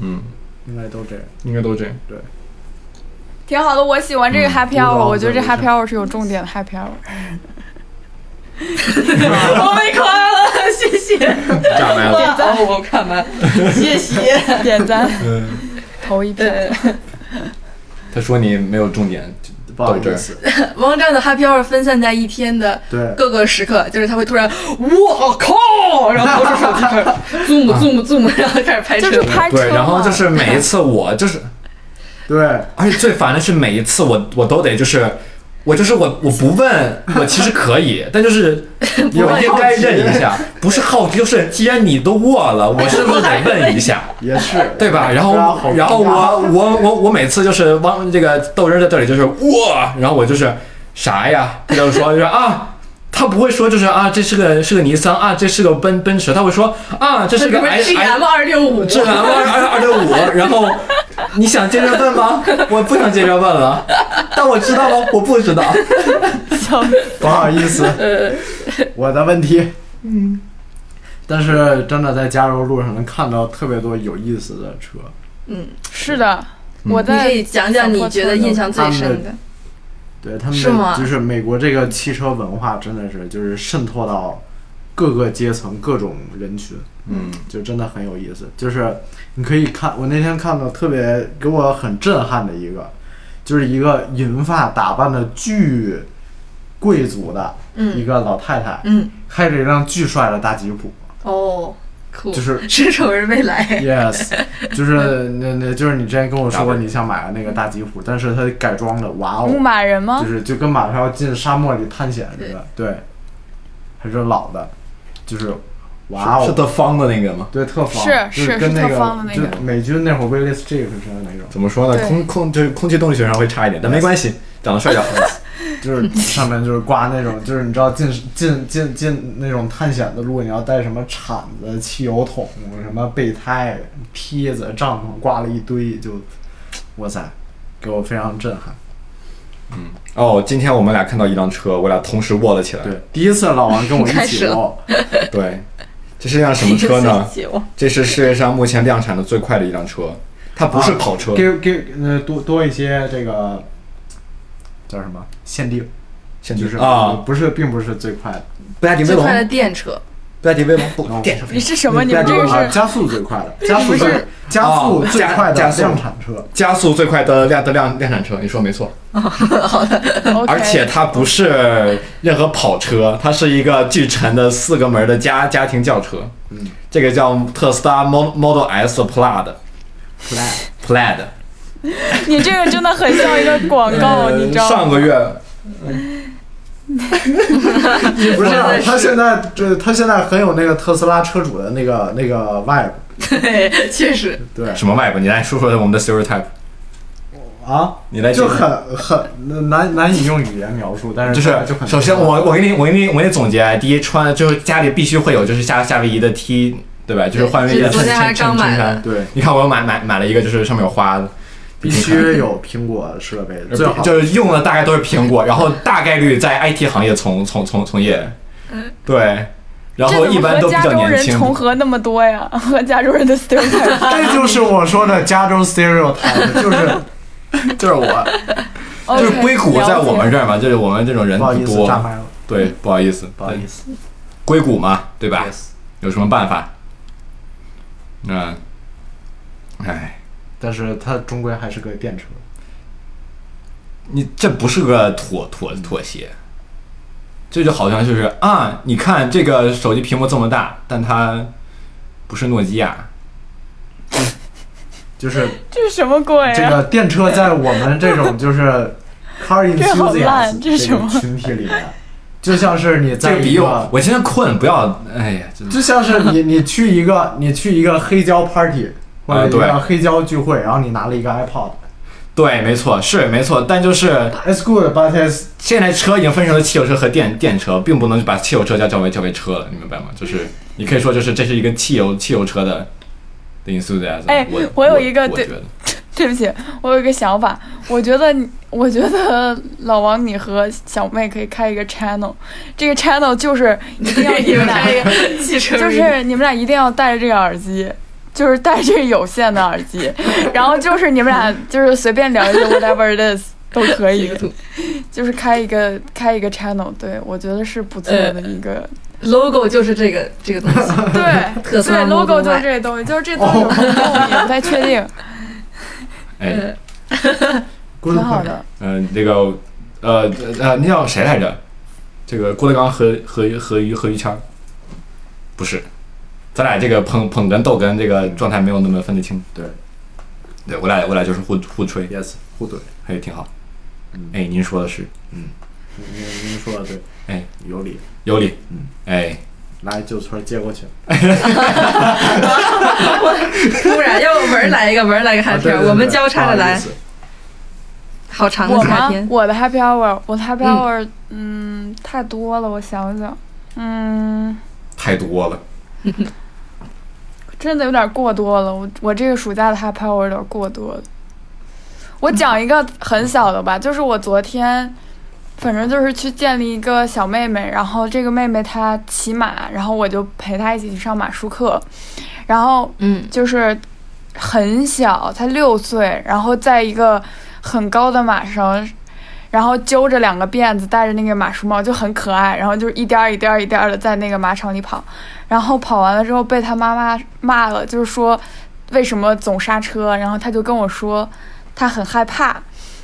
嗯，应该都这样。应该都这样。挺好的。我喜欢这个嗯 happy hour，我觉得这 happy hour 是有重点的 happy hour。我被夸了，谢谢。炸麦了，哦，我看完，谢谢。点赞嗯，投一票。他说你没有重点，不好意思，王战的 happy hour 分散在一天的，各个时刻，就是他会突然，我靠，然后掏出手机开始 zoom zoom zoom，然后开始拍车就是。拍车对，然后就是每一次我就是，对，而且最烦的是每一次我我都得就是。我就是我，我不问，我其实可以，但就是我应该认一下，不是好奇，就是既然你都握了，我是不是得问一下？也是，对吧？然后然后我我我我每次就是汪这个豆汁儿在这里就是哇，然后我就是啥呀？他就说就是啊。他不会说就是啊，这是个是个尼桑啊，这是个奔奔驰，他会说啊，这是个 i G i M 二六五，智兰二二二六五，然后你想接着问吗？我不想接着问了，但我知道了，我不知道。不好意思，我的问题。嗯，但是真的在加州路上能看到特别多有意思的车，嗯，是的，嗯我在你可以讲讲你觉得印象最深的。对他们是吗？就是美国这个汽车文化真的是就是渗透到各个阶层、各种人群。嗯，就真的很有意思。就是你可以看，我那天看到特别给我很震撼的一个，就是一个银发打扮的巨贵族的一个老太太，嗯，开着一辆巨帅的大吉普，哦，酷，就是 伸手是未来。Yes，就是那那就是你之前跟我说过你想买的那个大吉普，但是它改装的，哇哦牧哦，马人吗就？是就跟马上要进沙漠里探险似的，对，还是老的，就是哇哦，是特方的那个吗？对特方，是是跟那是特方的那个就美军那会儿 Willis J 是那种，怎么说呢？空空就是空气动力学上会差一点，但没关系，长得帅就好。就是上面就是挂那种，就是你知道进进进进那种探险的路，你要带什么铲子、汽油桶、什么备胎、梯子、帐篷，挂了一堆，就哇塞，给我非常震撼。嗯哦，今天我们俩看到一辆车，我俩同时握了起来。对，第一次老王跟我一起握，对，这是一辆什么车呢？这是世界上目前量产的最快的一辆车，它不是跑车，给给呃多多一些这个叫什么限定，现就是啊，不是并不是最快的，布加迪威最快的，电车，布加迪威龙不哦电车你是什么？你们这个是啊加速最快的，加速不是最加速最快的加速量产车。加速最快的量的量量产车，你说没错。好的 而且它不是任何跑车，它是一个巨沉的四个门的家家庭轿车。嗯，这个叫特斯拉 Mo- Model S Plaid Plaid。你这个真的很像一个广告，你知道吗？上个月 不是啊，他现在这他现在很有那个特斯拉车主的那个那个 vibe，对，确实，对什么 vibe？你来说说我们的 stereotype。啊，你来就很很难难以用语言描述，但是就是就很首先我我给你我给你我给你总结，第一穿就是家里必须会有就是夏夏威夷的 T，对吧？就是换威夷的衬衬衬衫。对你看我又买买买了一个，就是上面有花的，必须有苹果设备，最好就是用的大概都是苹果，然后大概率在 IT 行业从从从从业，对，然后一般都比较年轻。重合那么多呀？和加州人的 stereotype 这就是我说的加州 stereotype，就是就是我，就是硅谷在我们这儿嘛，就是我们这种人多，对，不好意思，不好意思，硅谷嘛，对吧？有什么办法？嗯，哎，但是它终归还是个电车，你这不是个妥妥妥协，这就好像就是啊，你看这个手机屏幕这么大，但它不是诺基亚，就是这是什么鬼这个电车在我们这种就是 car enthusiast 这是什么？个群体里面，就像是你在一个我，我今天困，不要，哎呀，就像是你你去一个你去一个黑胶 party 或者一啊对个黑胶聚会，然后你拿了一个 iPod。对，没错，是没错，但就是 It's good, but it's 现在车已经分成了汽油车和电电车，并不能把汽油车叫叫为叫为车了，你明白吗？就是你可以说，就是这是一个汽油汽油车的的 enthusiasm。哎我我有一个对对不起，我有一个想法，我觉得，我觉得老王你和小妹可以开一个 channel，这个 channel 就是一定要 你们俩，就是你们俩一定要戴着这个耳机。就是戴着这个有线的耳机，然后就是你们俩就是随便聊一个 whatever it is 都可以，就是开一个开一个 channel，对我觉得是不错的一个，logo 就是这个这个东西，对对 logo 就是这东西，就是这东西有什么用也不太确定，哎，挺好。的。嗯、那个呃呃，那叫谁来着？这个郭德纲和和和于和于谦儿，不是，咱俩这个捧捧哏逗哏这个状态没有那么分得清。对，对我俩我俩就是互互吹，Yes，互怼。还挺好。嗯哎，您说的是嗯您您说的对，哎有理。有理。嗯哎，来，旧村接过去。突然要文儿来一个文儿来一个啊 happy 我们交叉着来好长的我吗夏天？。我的 happy hour，我的 happy hour，嗯太多了，我想想，嗯，太多了。真的有点过多了。我我这个暑假的 happy hour 有点过多了。我讲一个很小的吧，就是我昨天，反正就是去见了一个小妹妹，然后这个妹妹她骑马，然后我就陪她一起去上马术课，然后嗯，就是很小，才六岁，然后在一个很高的马上，然后揪着两个辫子，戴着那个马术帽，就很可爱。然后就是一颠儿一颠儿一颠儿的在那个马场里跑，然后跑完了之后被他妈妈骂了，就是说为什么总刹车。然后他就跟我说他很害怕。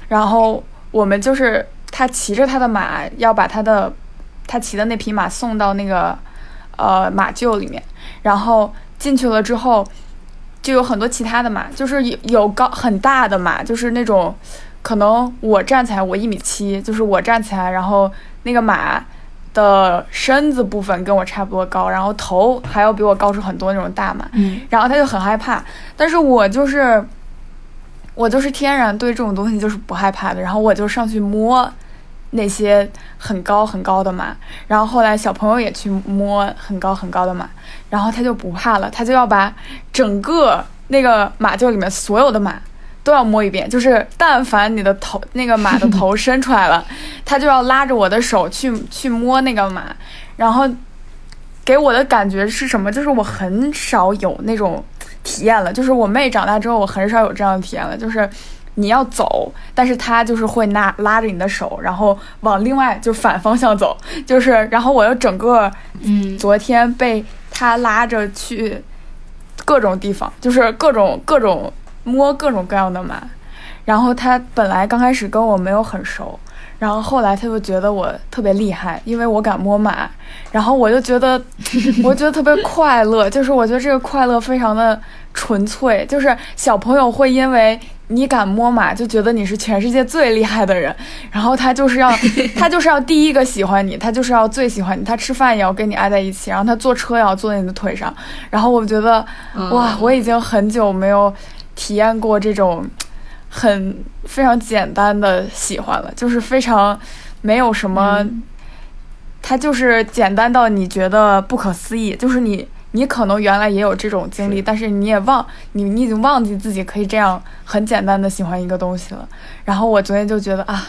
然后我们就是他骑着他的马要把他的他骑的那匹马送到那个呃马厩里面，然后进去了之后就有很多其他的马，就是有有高很大的马，就是那种。可能我站起来，我一米七，就是我站起来，然后那个马的身子部分跟我差不多高，然后头还要比我高出很多那种大马，嗯，然后他就很害怕，但是我就是我就是天然对这种东西就是不害怕的，然后我就上去摸那些很高很高的马，然后后来小朋友也去摸很高很高的马，然后他就不怕了，他就要把整个那个马厩里面所有的马。都要摸一遍，就是但凡你的头那个马的头伸出来了，他就要拉着我的手去去摸那个马，然后给我的感觉是什么？就是我很少有那种体验了，就是我妹长大之后，我很少有这样的体验了，就是你要走，但是他就是会拉拉着你的手，然后往另外就反方向走，就是然后我又整个嗯昨天被他拉着去各种地方，就是各种各种。摸各种各样的马，然后他本来刚开始跟我没有很熟，然后后来他就觉得我特别厉害，因为我敢摸马，然后我就觉得，我觉得特别快乐，就是我觉得这个快乐非常的纯粹，就是小朋友会因为你敢摸马就觉得你是全世界最厉害的人，然后他就是要 他就是要第一个喜欢你，他就是要最喜欢你，他吃饭也要跟你挨在一起，然后他坐车也要坐在你的腿上，然后我觉得哇，我已经很久没有。体验过这种很非常简单的喜欢了，就是非常没有什么，它就是简单到你觉得不可思议。就是你你可能原来也有这种经历，但是你也忘你你已经忘记自己可以这样很简单的喜欢一个东西了。然后我昨天就觉得啊。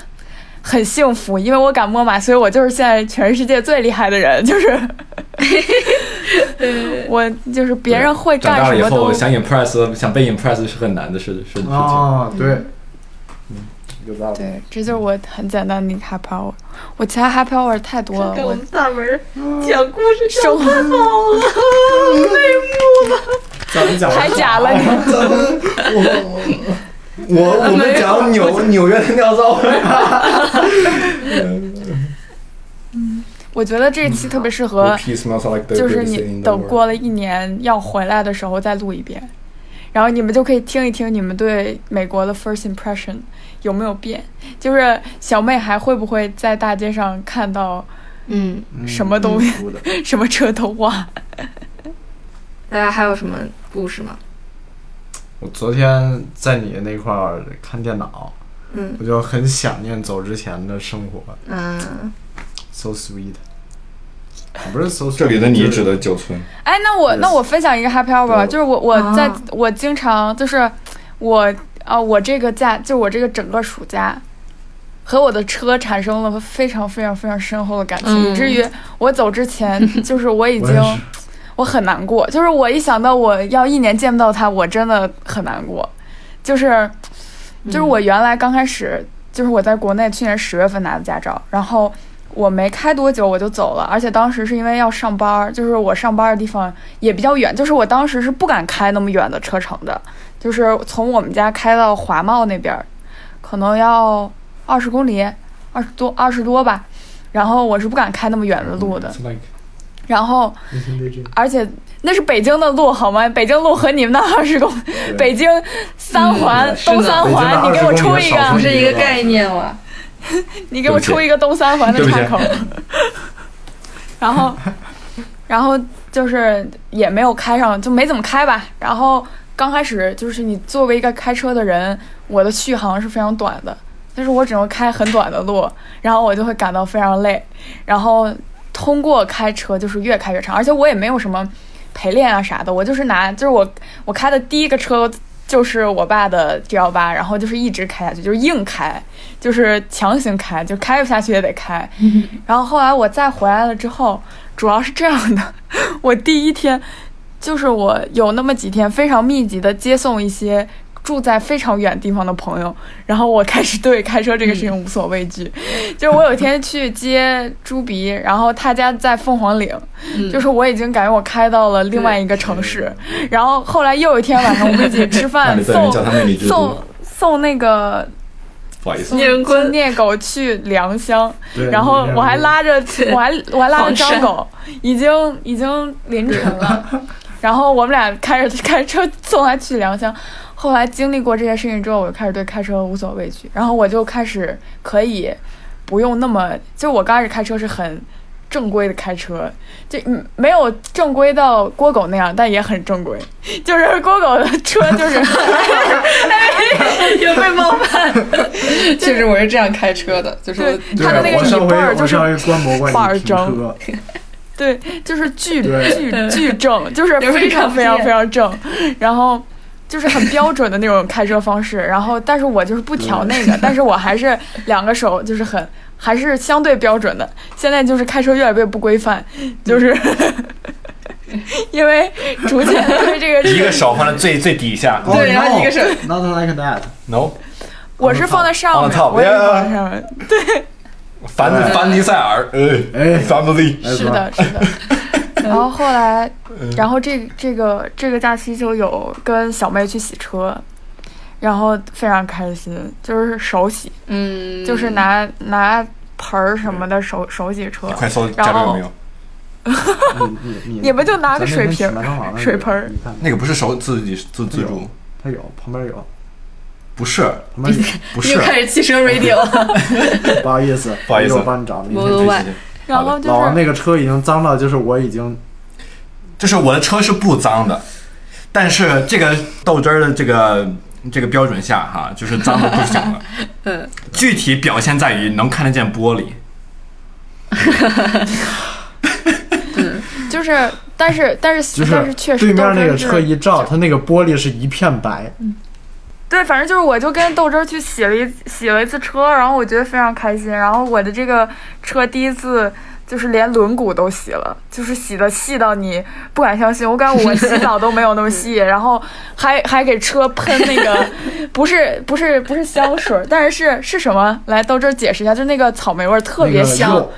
很幸福，因为我敢摸马，所以我就是现在全世界最厉害的人。就是，我就是别人会干什么都想 impress，想被 impress 是很难的事事情。啊，对，嗯，有道理。对，这就是我很简单的 happy hour。我其他 happy hour 太多了。我大门讲故事讲太好了，泪目了。咱们讲太假了，你。我我们讲 纽纽约的尿骚味。嗯，我觉得这期特别适合，就是你等过了一年要回来的时候再录一遍，然后你们就可以听一听你们对美国的 first impression 有没有变，就是小妹还会不会在大街上看到，嗯，什么东西，什么车都忘。大家还有什么故事吗？我昨天在你那块儿看电脑，嗯，我就很想念走之前的生活，嗯，so sweet，不是 so，这里的你指的九村。哎，那我那我分享一个 happy hour 吧，就是我我在我经常就是我啊我这个假就我这个整个暑假和我的车产生了非常非常非常深厚的感情，以至于我走之前 就是我已经。我很难过，就是我一想到我要一年见不到他，我真的很难过。就是，就是我原来刚开始，就是我在国内去年十月份拿的驾照，然后我没开多久我就走了，而且当时是因为要上班，就是我上班的地方也比较远，就是我当时是不敢开那么远的车程的，就是从我们家开到华贸那边，可能要二十公里，二十多二十多吧，然后我是不敢开那么远的路的。然后，而且那是北京的路好吗？北京路和你们那二十公，北京三环东三环，你给我出一个，不是一个概念了。你给我出一个东三环的岔口。然后，然后就是也没有开上，就没怎么开吧。然后刚开始就是你作为一个开车的人，我的续航是非常短的，就是我只能开很短的路，然后我就会感到非常累，然后。通过开车就是越开越长，而且我也没有什么陪练啊啥的，我就是拿就是我我开的第一个车就是我爸的 G 幺八，然后就是一直开下去，就是硬开，就是强行开，就开不下去也得开。然后后来我再回来了之后，主要是这样的，我第一天就是我有那么几天非常密集的接送一些住在非常远地方的朋友，然后我开始对开车这个事情无所畏惧。就是我有一天去接朱鼻，然后他家在凤凰岭，嗯。就是我已经感觉我开到了另外一个城市。然后后来又有一天晚上，我们一起吃饭，送送，送那个不好意思，聂荣坤聂狗去良乡，然后我还拉着我还我还拉着张狗，已经已经凌晨了，然后我们俩开着开车送他去良乡。后来经历过这些事情之后，我就开始对开车无所畏惧，然后我就开始可以不用那么，就我刚开始开车是很正规的开车，就嗯没有正规到郭狗那样，但也很正规，就是郭狗的车就是 有被冒犯。其实我是这样开车的，就是他的那个我上回椅背儿就是我上回观摩过板儿正，对，就是巨巨巨正，就是非常非常非常正，然后就是很标准的那种开车方式。然后，但是我就是不调那个，但是我还是两个手就是很还是相对标准的。现在就是开车越来越不规范，就是因为逐渐对这个 一个手放在最最底下。哦对然后一个手。Not like that，，no，我是放在上面，我也是放在上面。凡凡尼塞尔，哎哎，family，哎是的，是的。然后后来，然后这这个这个假期就有跟小妹去洗车，然后非常开心，就是手洗，嗯，就是拿拿盆儿什么的手手洗车，快搜加州有没有？你你你你们就拿个水瓶水盆儿那个不是手自己自自助，它有旁边有，不是旁边有，不是又，开始汽车 radio 了。不好意思，不好意思我帮你找。明天 Model 对 Y 对对然后就是老王那个车已经脏到，就是我已经就是我的车是不脏的，但是这个豆汁儿的这个这个标准下哈，就是脏的不行了。嗯，具体表现在于能看得见玻璃。就是，但是但是就但是确实对面那个车一照，它那个玻璃是一片白。对，反正就是我就跟豆汁儿去洗了一洗了一次车，然后我觉得非常开心。然后我的这个车第一次就是连轮毂都洗了，就是洗的细到你不敢相信。我感觉我洗澡都没有那么细，然后还还给车喷那个不是不是不是香水儿，但是是是什么？来豆汁儿解释一下，就那个草莓味儿特别那个香。肉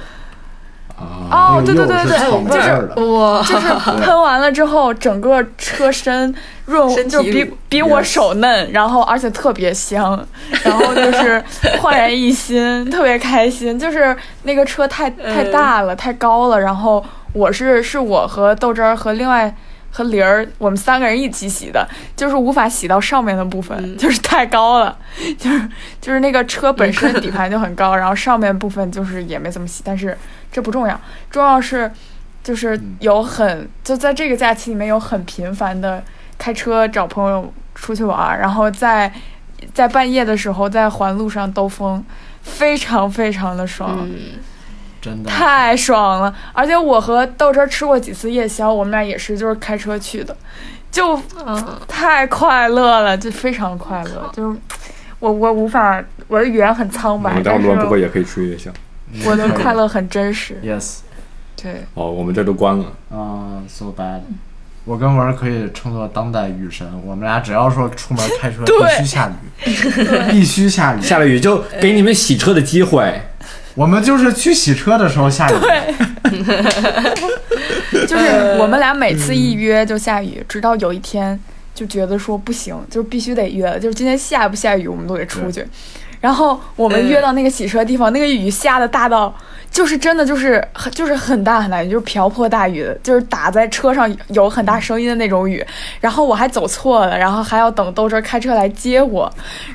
哦，对对对对对，就是味儿的。哇，就是 喷完了之后，整个车身润就比比我手嫩，然后而且特别香，然后就是 焕然一新，特别开心。就是那个车太太大了，太高了，然后我是是我和豆汁儿和另外。和玲儿，我们三个人一起洗的，就是无法洗到上面的部分，嗯就是太高了，就是就是那个车本身底盘就很高，然后上面部分就是也没怎么洗，但是这不重要，重要是就是有很就在这个假期里面有很频繁的开车找朋友出去玩儿，然后在在半夜的时候在环路上兜风，非常非常的爽。嗯，真的。太爽了！而且我和豆汁儿吃过几次夜宵，我们俩也是就是开车去的，就嗯太快乐了，就非常快乐，就是我我无法，我的语言很苍白，但是也可以吃夜宵。我的快乐很真实。Yes，对，哦，我们这都关了。啊、s o bad。我跟文儿可以称作当代雨神，我们俩只要说出门开车 必须下雨，必须下雨。下了雨就给你们洗车的机会。我们就是去洗车的时候下雨。就是我们俩每次一约就下雨，直到有一天就觉得说不行，就是必须得约了，就是今天下不下雨我们都得出去。然后我们约到那个洗车的地方，那个雨下的大到，就是真的就是很就是很大很大雨，就是瓢泼大雨的，就是打在车上有很大声音的那种雨。然后我还走错了，然后还要等豆汁儿开车来接我，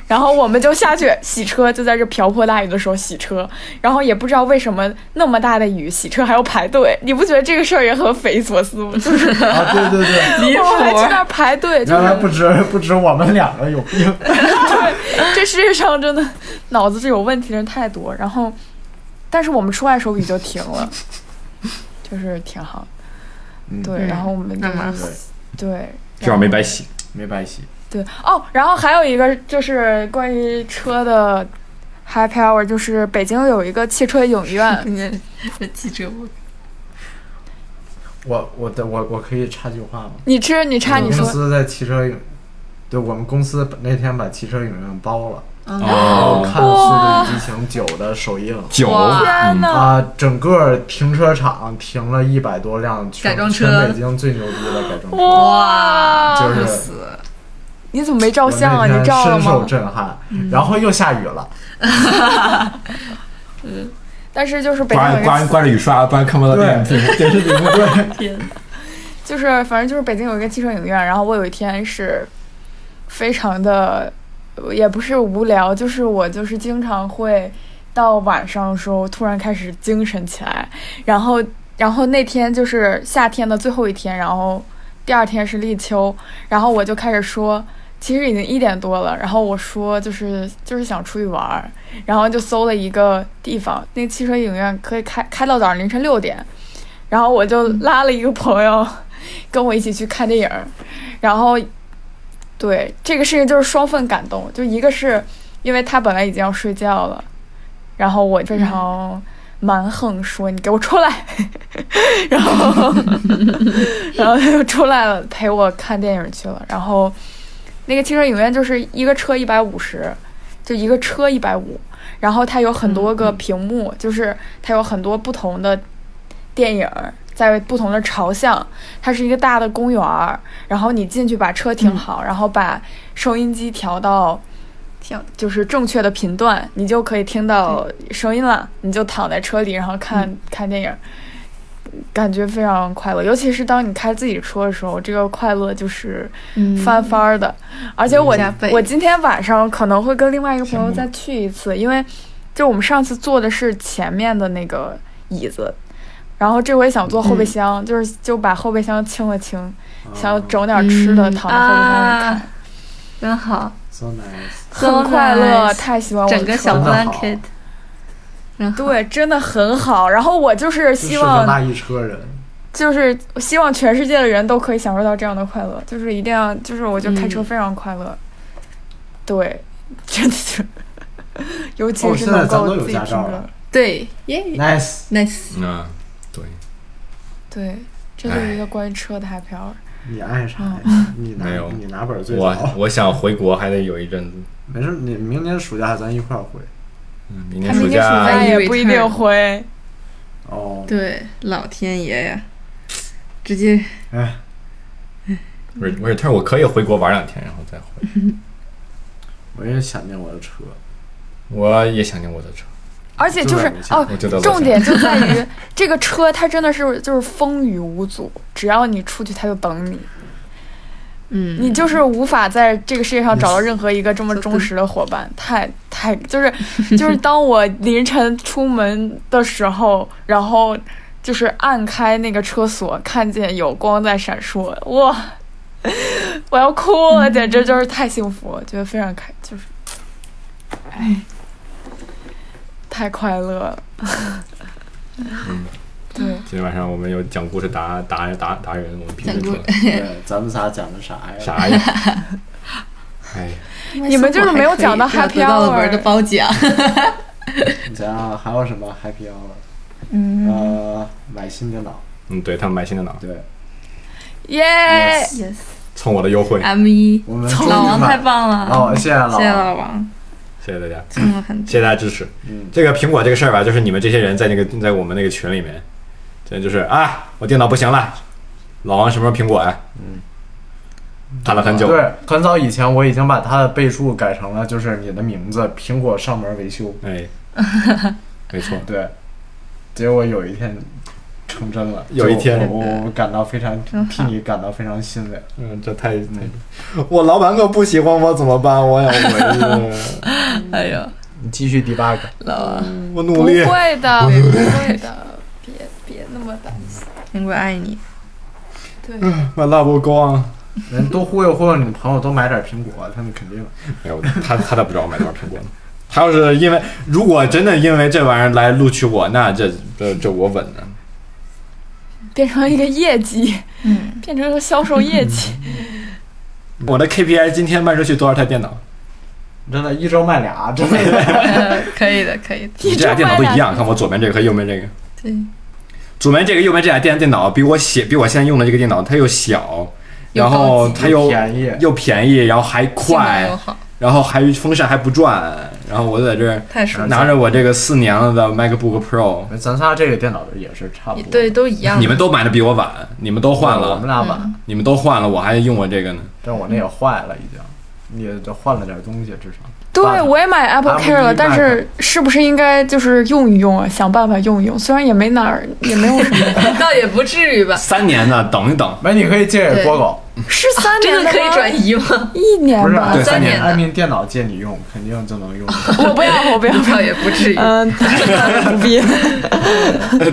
然后我们就下去洗车，就在这瓢泼大雨的时候洗车。然后也不知道为什么那么大的雨洗车还要排队，你不觉得这个事儿也很匪夷所思吗？就是 啊，对对对，离谱 我还去那儿排队，就原来是不止不止我们两个有病。对，这世界上真的 脑子是有问题的人太多。然后，但是我们出来的时候雨就停了，就是挺好。嗯对，嗯然后我们就是好对，这玩意没白洗。没白洗。对哦，然后还有一个就是关于车的 happy hour，就是北京有一个汽车影院，汽车 我我我的我我可以插句话吗？你吃你插你说，公司在汽车影对我们公司那天把汽车影院包了，嗯然后哦，看《速度与激情九》的首映。九，天！啊、整个停车场停了一百多辆全改装车。全北京最牛逼的改装车。哇，就是死你怎么没照相啊？你照了深受？震撼，然后又下雨了。嗯。但是就是北京有一个，刮刮刮着雨刷，不然看不到电对。电电视屏幕。对，天，就是反正就是北京有一个汽车影院，然后我有一天是非常的，也不是无聊，就是我就是经常会到晚上的时候突然开始精神起来，然后然后那天就是夏天的最后一天，然后第二天是立秋，然后我就开始说。其实已经一点多了，然后我说就是就是想出去玩儿，然后就搜了一个地方，那汽车影院可以开开到早上凌晨六点，然后我就拉了一个朋友 跟我一起去看电影，然后对这个事情就是双份感动，就一个是因为他本来已经要睡觉了，然后我非常蛮横说你给我出来，然后然后他就出来了陪我看电影去了，然后那个汽车影院就是一个车一百五十，就一个车一百五，然后它有很多个屏幕，就是它有很多不同的电影儿在不同的朝向，它是一个大的公园儿，然后你进去把车停好，然后把收音机调到听就是正确的频段，你就可以听到声音了。你就躺在车里，然后看、看电影，感觉非常快乐。尤其是当你开自己车的时候，这个快乐就是嗯翻番儿的。而且我我今天晚上可能会跟另外一个朋友再去一次，因为就我们上次坐的是前面的那个椅子。然后这回想坐后备箱，就是就把后备箱清了清，想整点吃的，嗯。躺在后备箱里看，啊真好，So nice，很快乐，So nice 太喜欢我的车整个小 blanket，对，真的很好。然后我就是希望那望，一车人。就是希望全世界的人都可以享受到这样的快乐，就是一定要，就是我觉得开车嗯。非常快乐。对，真的是，尤其哦是现在咱都有能够自己听歌驾照了。对耶 Nice，，nice，嗯，对，这就是一个关于车的 happy hour。你爱啥呀？你拿没有你拿本最我早。我想回国还得有一阵子。没事，你明年暑假咱一块儿回。嗯，明年暑明年暑假假也不一定回。哦，对，老天爷呀，直接哎，不是，我是，但是我可以回国玩两天，然后再回。我也想念我的车。我也想念我的车，而且就是哦重点就在于 这个车，它真的是就是风雨无阻，只要你出去，它就等你。嗯，你就是无法在这个世界上找到任何一个这么忠实的伙伴，太太就是就是当我凌晨出门的时候，然后就是按开那个车锁，看见有光在闪烁，哇，我要哭了，简直就是太幸福了，觉得非常开，就是，哎，太快乐了，嗯，对。今天晚上我们有讲故事达达达达人，我们评讲故论出来对，咱们仨讲的啥呀？啥呀？哎，你们就是没有讲到 happy hour 的褒奖，你想想还有什么 happy hour？嗯，呃，买新电脑。嗯，对他们买新电脑，对，耶、yes，蹭我的优惠，M 一，我们老王太。棒了，哦，谢谢老谢谢。老王，谢谢大家，蹭了很谢谢大家支持。嗯，这个苹果这个事儿吧，就是你们这些人在那个在我们那个群里面，这就是啊，我电脑不行了，老王什么时候苹果呀？嗯，谈了很久，对，很早以前我已经把它的备注改成了就是你的名字，苹果上门维修。哎，没错，对，结果有一天成真了。有一天我我我感到非常替你感到非常欣慰。嗯，这太太，我老板可不喜欢我怎么办？我要回去，哎呦，你继续 debug。老王，我努力。会的，不会的，别别那么担心。苹果爱你，对，我拉不光。人多忽悠忽悠你的朋友，多买点苹果，他们肯定。没有，他他咋不知道我买多少苹果呢？他要是因为如果真的因为这玩意儿来录取我，那这这这我稳呢。变成一个业绩，嗯，变成一个销售业绩。我的 KPI 今天卖出去多少台电脑？真的，一周卖俩，真的。呃 可以的，可以的，你这俩电脑都一样，看我左边这个和右边这个，对，左边这个右边这俩电电脑比我写，比我现在用的这个电脑它又小，然后它又便宜。又便宜，然后还快。又，好，然后还风扇还不转，然后我在这儿。拿着我这个四年了的 MacBook Pro，咱仨这个电脑也是差不多。对，都一样。你们都买的比我晚，你们都换了我们了，俩晚，你们都换了，我还用我这个呢。但我那也坏了，已经。你就换了点东西，至少。对，我也买 Apple Care 了，但是是不是应该就是用一用啊？想办法用一用，虽然也没哪儿，也没有什么，倒也不至于吧？三年呢，等一等，没，你可以借给波狗，是三年真的可以转移吗？一年不是吧对？三年艾米电脑借你用，肯定就能用。我不要，我不要，倒也不至于，嗯，不必。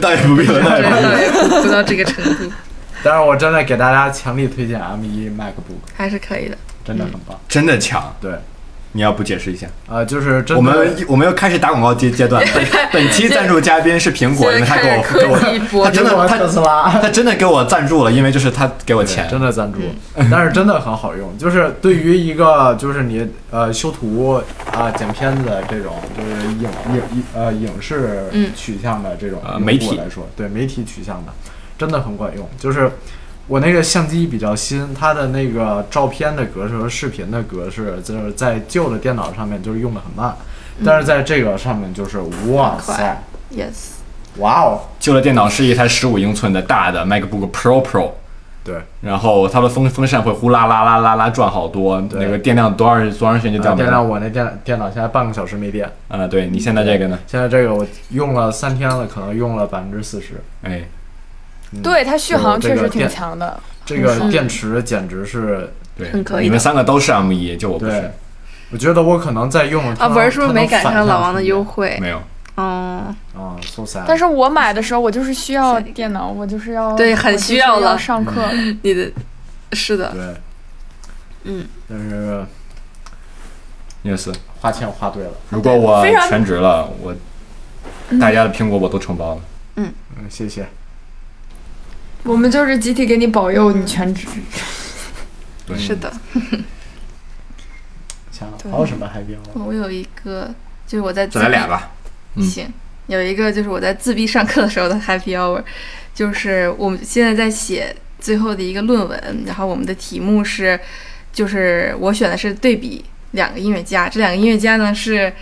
倒也不必了，倒也不必了。倒也不不到这个程度，但是我真的给大家强力推荐 M1 MacBook，还是可以的。真的很棒。真的强，对，你要不解释一下？呃，就是我们我们又开始打广告阶阶段，本本期赞助嘉宾是苹果，因为他给我给我他真的他特斯拉。他真的给我赞助了，因为就是他给我钱，真的赞助，但是真的很好用。就是对于一个就是你呃修图啊、剪片子这种，就是影影影呃影视嗯取向的这种媒体来说，对媒体取向的，真的很管用。就是我那个相机比较新，它的那个照片的格式和视频的格式，就是在旧的电脑上面就是用的很慢，但是在这个上面就是哇塞，Yes，哇哦，旧的电脑是一台十五英寸的大的 MacBook Pro Pro，对。然后它的风风扇会呼啦啦啦啦啦转好多，那个电量多少多长时间就掉没了？啊电量我那电电脑现在半个小时没电，啊，对你现在这个呢？现在这个我用了三天了，可能用了百分之四十。哎，嗯对，它续航确实挺强的。这个电池简直是，对，很可以你们三个都是 M 一，就我不是，，我觉得我可能在用它啊，文儿是不是没赶上老王的优惠？没有。哦，啊，so sad。但是我买的时候，我就是需要电脑，我就是要对很需要了要上课。你的是的，对，嗯，但是也是，花钱花对了。如果我全职了，我大家的苹果我都承包了。嗯，谢谢。我们就是集体给你保佑，你全职。对，是的。想对还有什么海边吗？我有一个，就是我在再来俩吧。嗯行，有一个就是我在自闭上课的时候的 happy hour，就是我们现在在写最后的一个论文，然后我们的题目是，就是我选的是对比两个音乐家，这两个音乐家呢是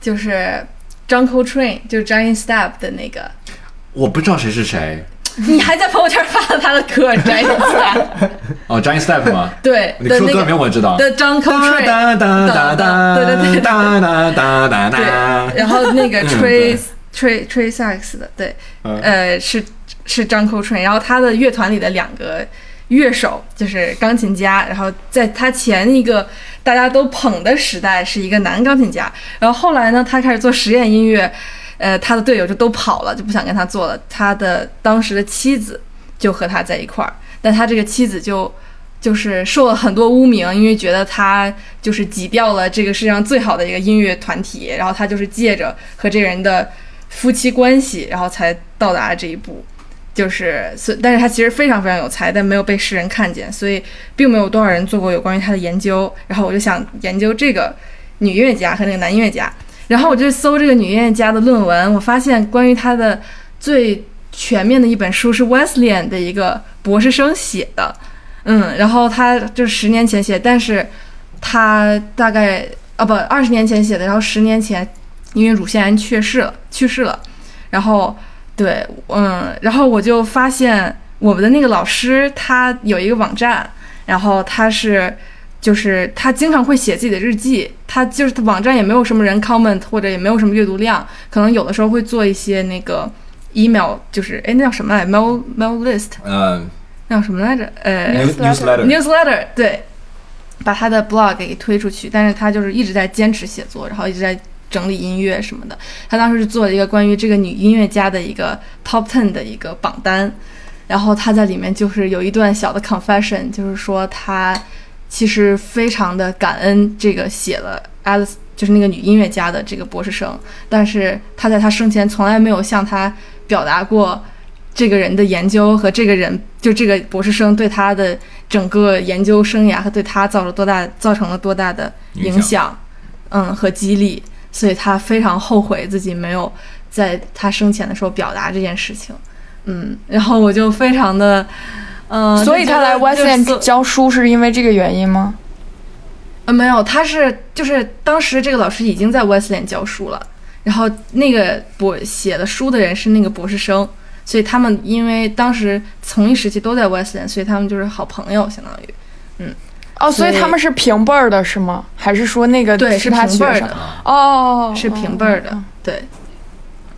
就是 John Coltrane，就是 Giant Step 的那个，我不知道谁是谁。你还在朋友圈发了他的歌 Giant Step，哦，Giant Step 吗？对你说歌名我知道。的 John 哒。哒哒哒哒，对对对对哒哒哒哒哒。，然后那个嗯 Trey Trey Trey Sachs 的，对，嗯呃，是是张 Coltrane，然后他的乐团里的两个乐手就是钢琴家，然后在他前一个大家都捧的时代是一个男钢琴家，然后后来呢，他开始做实验音乐，呃，他的队友就都跑了，就不想跟他做了，他的当时的妻子就和他在一块儿，但他这个妻子就。就是受了很多污名，因为觉得他就是挤掉了这个世界上最好的一个音乐团体，然后他就是借着和这个人的夫妻关系，然后才到达了这一步。就是，所但是他其实非常非常有才，但没有被世人看见，所以并没有多少人做过有关于他的研究。然后我就想研究这个女音乐家和那个男音乐家，然后我就搜这个女音乐家的论文，我发现关于她的最全面的一本书是 Wesleyan 的一个博士生写的，嗯，然后他就十年前写，但是他大概啊不二十年前写的，然后十年前因为乳腺癌去世了，去世了，然后对，嗯，然后我就发现我们的那个老师他有一个网站，然后他是。就是他经常会写自己的日记，他就是他网站也没有什么人 comment 或者也没有什么阅读量，可能有的时候会做一些那个 email，就是哎那叫什么来 mail mail list，嗯那叫什么来着？呃 newsletter newsletter 对，把他的 blog 给推出去，但是他就是一直在坚持写作，然后一直在整理音乐什么的。他当时是做了一个关于这个女音乐家的一个 top ten 的一个榜单，然后他在里面就是有一段小的 confession，就是说他其实非常的感恩这个写了 Alice 就是那个女音乐家的这个博士生，但是他在他生前从来没有向他表达过这个人的研究和这个人就这个博士生对他的整个研究生涯和对他造了多大造成了多大的影响，嗯和激励，所以他非常后悔自己没有在他生前的时候表达这件事情，嗯，然后我就非常的。嗯、所以他来就觉得 Wesleyan 就是教书是因为这个原因吗？呃，没有，他是就是当时这个老师已经在 Wesleyan 教书了，然后那个博写的书的人是那个博士生，所以他们因为当时同一时期都在 Wesleyan，所以他们就是好朋友，相当于嗯哦，所以他们是平辈儿的是吗？还是说那个对是他学生平辈儿的？，哦，是平辈儿的，嗯对。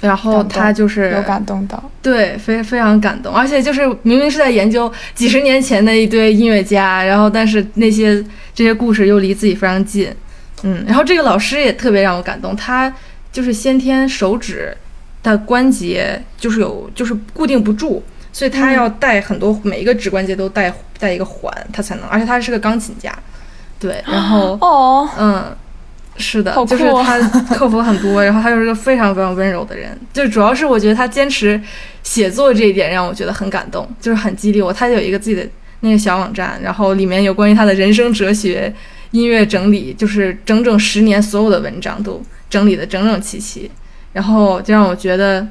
然后他就是有感动到。对，非非常感动，而且就是明明是在研究几十年前的一堆音乐家，然后但是那些这些故事又离自己非常近，嗯，然后这个老师也特别让我感动，他就是先天手指的关节就是有就是固定不住，所以他要戴很多、每一个指关节都戴戴一个环，他才能，而且他是个钢琴家，对，然后哦，嗯，是的就是啊他克服很多，然后他又是个非常非常温柔的人，就主要是我觉得他坚持写作这一点让我觉得很感动，就是很激励我。他有一个自己的那个小网站，然后里面有关于他的人生哲学、音乐整理，就是整整十年所有的文章都整理的整整齐齐，然后就让我觉得。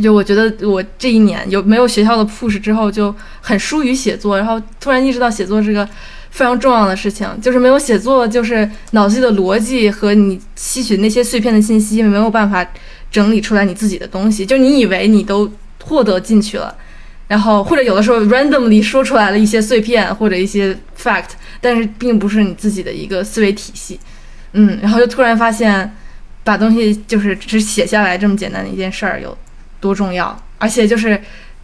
就我觉得我这一年有没有学校的 push 之后就很疏于写作，然后突然意识到写作这个非常重要的事情，就是没有写作，就是脑子里的逻辑和你吸取那些碎片的信息没有办法整理出来你自己的东西，就你以为你都获得进去了，然后或者有的时候 randomly 说出来了一些碎片或者一些 fact，但是并不是你自己的一个思维体系，嗯，然后就突然发现把东西就是只写下来这么简单的一件事儿有多重要，而且就是。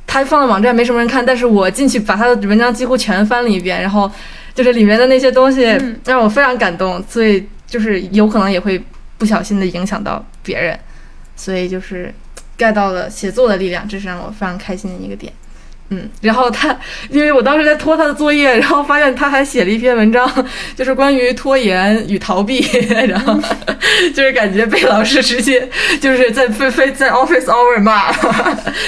他放的网站没什么人看，但是我进去把他的文章几乎全翻了一遍，然后就是里面的那些东西嗯让我非常感动，所以就是有可能也会不小心的影响到别人，所以就是 get 到了写作的力量，这是让我非常开心的一个点。嗯，然后他，因为我当时在拖他的作业，然后发现他还写了一篇文章，就是关于拖延与逃避，然后就是感觉被老师直接 就是在非非在 office hour 骂，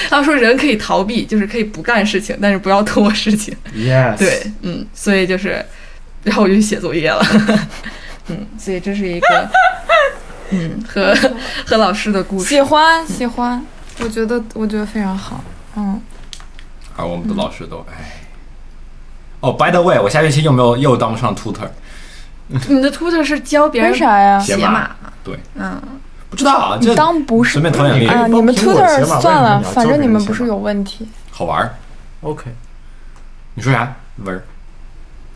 他说人可以逃避，就是可以不干事情，但是不要拖事情。Yes，对，嗯，所以就是，然后我就去写作业了，嗯，所以这是一个，嗯，和和老师的故事。喜，欢喜欢，我觉得我觉得非常好。嗯，而我们的老师都哎。哦，by the way，我下学期又没有又当不上 tutor？你的 tutor 是教别人啥呀？写码，对，嗯，不知道啊，这当不是随便投简历哎啊，你们 tutor 算了，反正你们不是有问题，好玩儿。OK，你说啥？文儿？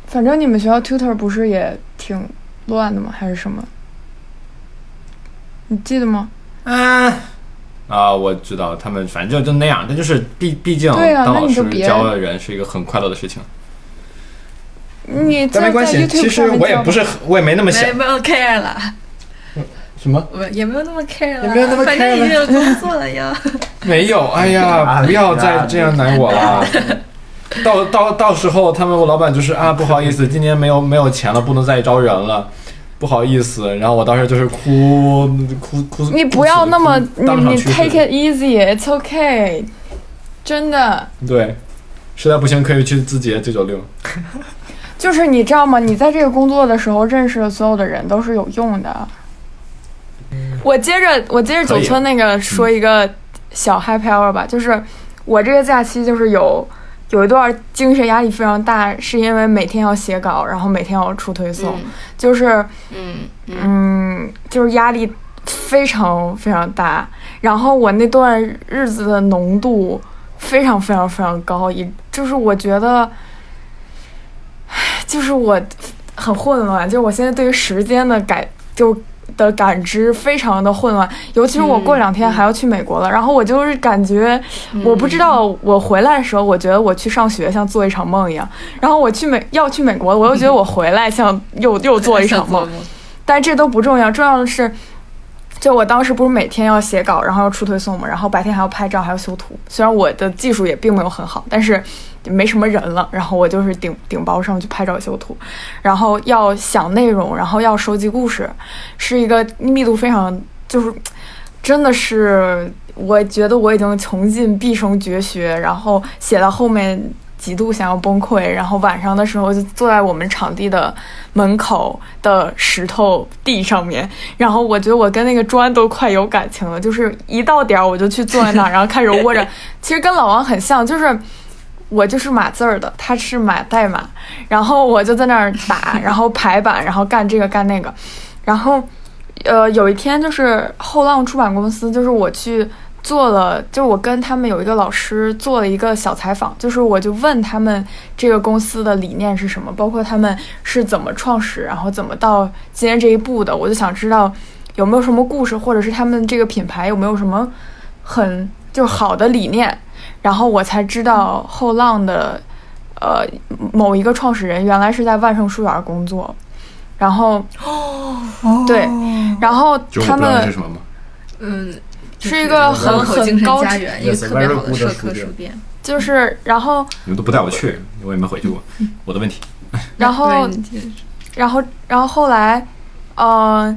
反正你们学校 tutor 不是也挺乱的吗？还是什么？你记得吗？啊啊，我知道他们反正就就那样，但就是毕毕竟当老师教人是一个很快乐的事情。你但没关系其实我也不是很，我也没那么想没。没有 care 了，什么？我也没有那么 care 了，也没有那么反正 care 已经有工作了呀。没有，哎呀，不要再这样难我了。到到到时候，他们我老板就是啊，不好意思，今年没有没有钱了，不能再招人了，不好意思。然后我当时就是哭哭哭。你不要那么你你 take it easy，it's okay，真的。对，实在不行可以去字节九九六。就是你知道吗？你在这个工作的时候认识的所有的人都是有用的。我接着我接着九村那个说一个小 happy hour 吧，就是我这个假期就是有有一段精神压力非常大，是因为每天要写稿，然后每天要出推送，就是嗯嗯嗯，就是压力非常非常大。然后我那段日子的浓度非常非常非常高，也就是我觉得，唉就是我很混乱，就是我现在对于时间的改就的感知非常的混乱，尤其是我过两天还要去美国了，然后我就是感觉我不知道我回来的时候，我觉得我去上学像做一场梦一样，然后我去美要去美国，我又觉得我回来像又又做一场 梦。但这都不重要，重要的是，就我当时不是每天要写稿，然后要出推送嘛，然后白天还要拍照，还要修图。虽然我的技术也并没有很好，但是没什么人了，然后我就是顶顶包上去拍照修图，然后要想内容，然后要收集故事，是一个密度非常就是真的是，我觉得我已经穷尽毕生绝学，然后写到后面极度想要崩溃，然后晚上的时候就坐在我们场地的门口的石头地上面，然后我觉得我跟那个砖都快有感情了，就是一到点儿我就去坐在那儿，然后开始窝着。其实跟老王很像，就是我就是码字儿的，他是码代码，然后我就在那儿打，然后排版，然后干这个干那个，然后呃有一天就是后浪出版公司，就是我去做了，就我跟他们有一个老师做了一个小采访，就是我就问他们这个公司的理念是什么，包括他们是怎么创始，然后怎么到今天这一步的，我就想知道有没有什么故事，或者是他们这个品牌有没有什么很就好的理念，然后我才知道后浪的呃某一个创始人原来是在万盛书园工作，然后哦。对，然后他们什么吗？嗯，是一个很很高家园，一个特别好的社科书店。就是然后你们都不带我去，我也没回去过。我的问题，然后然后，然后后来，呃，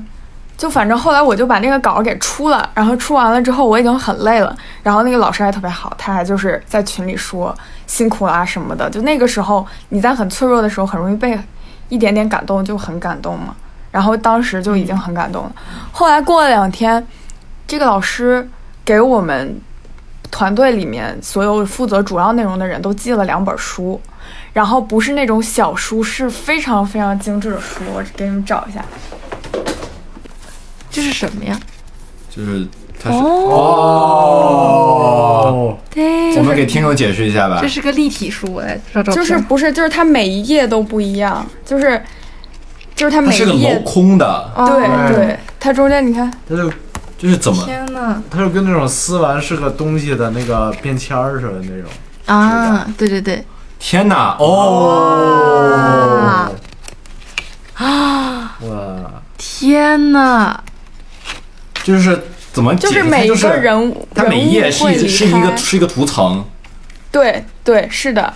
就反正后来我就把那个稿儿给出了，然后出完了之后我已经很累了，然后那个老师还特别好，他还就是在群里说辛苦啦什么的。就那个时候你在很脆弱的时候，很容易被一点点感动，就很感动嘛。然后当时就已经很感动了。后来过了两天，这个老师给我们团队里面所有负责主要内容的人都寄了两本书。然后不是那种小书，是非常非常精致的书。我给你们找一下。这是什么呀？就是它是哦，对我们给听众解释一下吧这。是个立体书，我来。就是不是就是它每一页都不一样，就是就是它每它是个镂一页空的，对哦对，它中间你看它就就是怎么天呐它就跟那种撕完是个东西的那个便签儿似的那种。啊！对对对天哪哦！啊！哇，天呐！就是怎么解释？就是每一个人物它每一页是一是一个是一个图层，对对是的，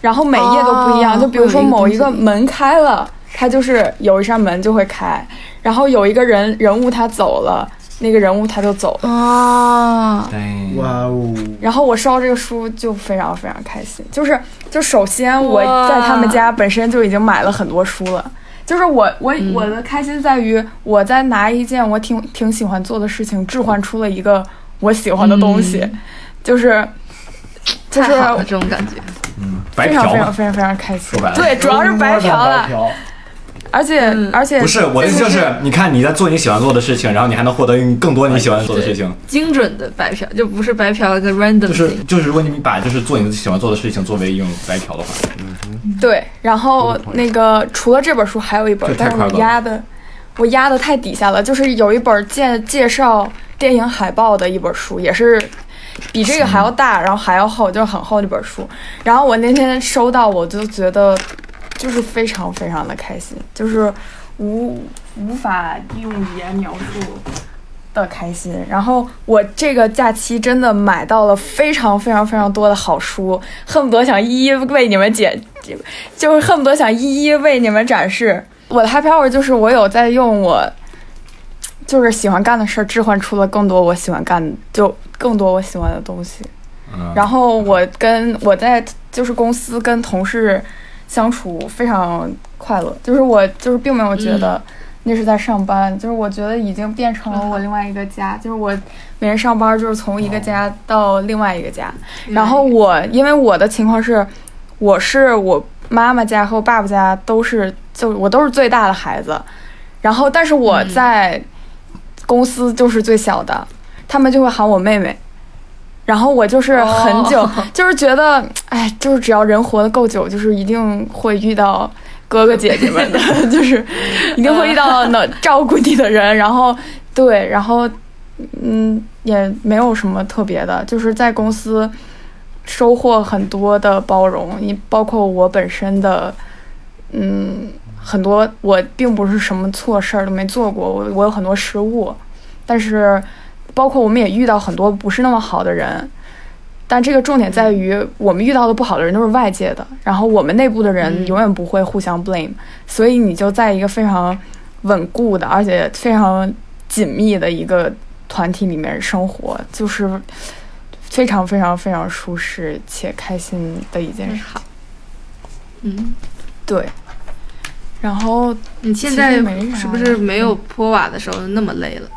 然后每一页都不一样，哦就比如说某一个门开了，它就是有一扇门就会开，然后有一个人人物他走了，那个人物他就走了。啊！哇哦，然后我收到这个书就非常非常开心，就是就首先我在他们家本身就已经买了很多书了，就是我我、我的开心在于我在拿一件我挺挺喜欢做的事情置换出了一个我喜欢的东西，就是就是这种感觉。嗯，非常非常。非常非常开心。对，主要是白嫖了，嫖而且、嗯。而且不是我的意思就是，你看你在做你喜欢做的事情，然后你还能获得更多你喜欢做的事情，精准的白嫖，就不是白嫖一个 random 就是就是如果你把就是做你喜欢做的事情作为一种白嫖的话，嗯对，然后那个除了这本书，还有一本但是我压的我压的太底下了，就是有一本介介绍电影海报的一本书，也是比这个还要大，然后还要厚，就是很厚的一本书。然后我那天收到，我就觉得就是非常非常的开心，就是无无法用语言描述。的开心，然后我这个假期真的买到了非常非常非常多的好书，恨不得想一一为你们解，就是恨不得想一一为你们展示。我的 happy hour 就是我有在用我就是喜欢干的事儿置换出了更多我喜欢干，就更多我喜欢的东西。嗯，然后我跟我在就是公司跟同事相处非常快乐，就是我就是并没有觉得那是在上班，就是我觉得已经变成了我另外一个家，就是我每天上班就是从一个家到另外一个家。然后我因为我的情况是，我是我妈妈家和我爸爸家都是就我都是最大的孩子，然后但是我在公司就是最小的，他们就会喊我妹妹。然后我就是很久，就是觉得，哎，就是只要人活得够久，就是一定会遇到哥哥姐姐们的，就是一定会遇到能照顾你的人。然后，对，然后，嗯，也没有什么特别的，就是在公司收获很多的包容，你包括我本身的，嗯，很多我并不是什么错事儿都没做过，我我有很多失误，但是。包括我们也遇到很多不是那么好的人，但这个重点在于我们遇到的不好的人都是外界的，然后我们内部的人永远不会互相 blame，、所以你就在一个非常稳固的，而且非常紧密的一个团体里面生活，就是非常非常非常舒适且开心的一件事。好。嗯，对。然后你现在是不是没有泼瓦的时候那么累了？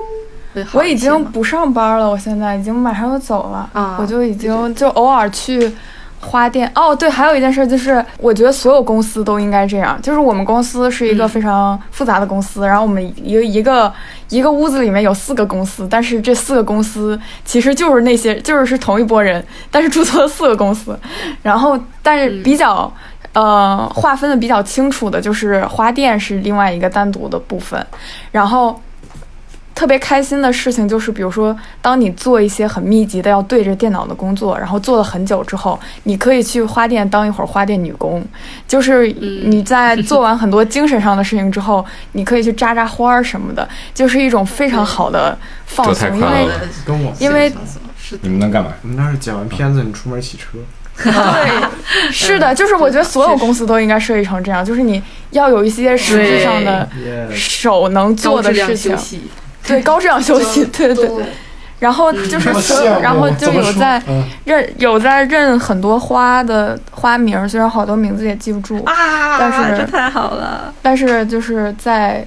会好我已经不上班了，我现在已经马上要走了，啊我就已经就偶尔去花店。哦，对，还有一件事就是，我觉得所有公司都应该这样。就是我们公司是一个嗯。非常复杂的公司，然后我们一个一个一个屋子里面有四个公司，但是这四个公司其实就是那些就是是同一拨人，但是注册了四个公司，然后但是比较。呃，划分的比较清楚的就是花店是另外一个单独的部分，然后特别开心的事情就是，比如说，当你做一些很密集的要对着电脑的工作，然后做了很久之后，你可以去花店当一会儿花店女工，就是你在做完很多精神上的事情之后，你可以去扎扎花儿什么的，就是一种非常好的放松，因为跟我因为是，你们能干嘛？你们那是剪完片子，你出门洗车，对，是的，就是我觉得所有公司都应该设计成这样，就是你要有一些实质上的，手能做的事情对 高质量休息，对对对。然后就是然后就有在嗯认有在认很多花的花名儿，虽然好多名字也记不住，啊但是这太好了，但是就是在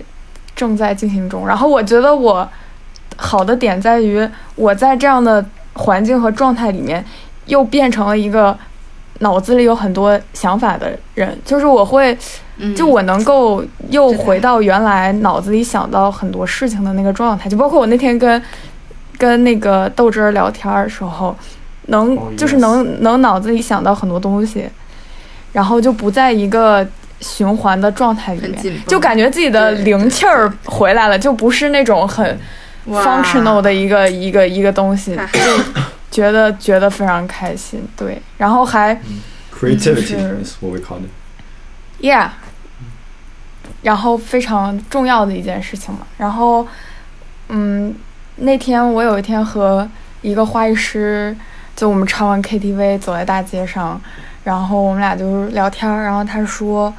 正在进行中。然后我觉得我好的点在于，我在这样的环境和状态里面，又变成了一个脑子里有很多想法的人，就是我会，嗯。就我能够又回到原来脑子里想到很多事情的那个状态，就包括我那天跟跟那个豆汁儿聊天儿的时候，能、Oh, 就是能能脑子里想到很多东西，然后就不在一个循环的状态里面，就感觉自己的灵气儿回来了，就不是那种很 functional 的一个一个一个东西，就觉得觉得非常开心，对，然后还 Creativity is what we call it。Yeah，然后非常重要的一件事情嘛。然后，嗯，那天我有一天和一个花艺师，就我们唱完 KTV 走在大街上，然后我们俩就是聊天儿，然后他说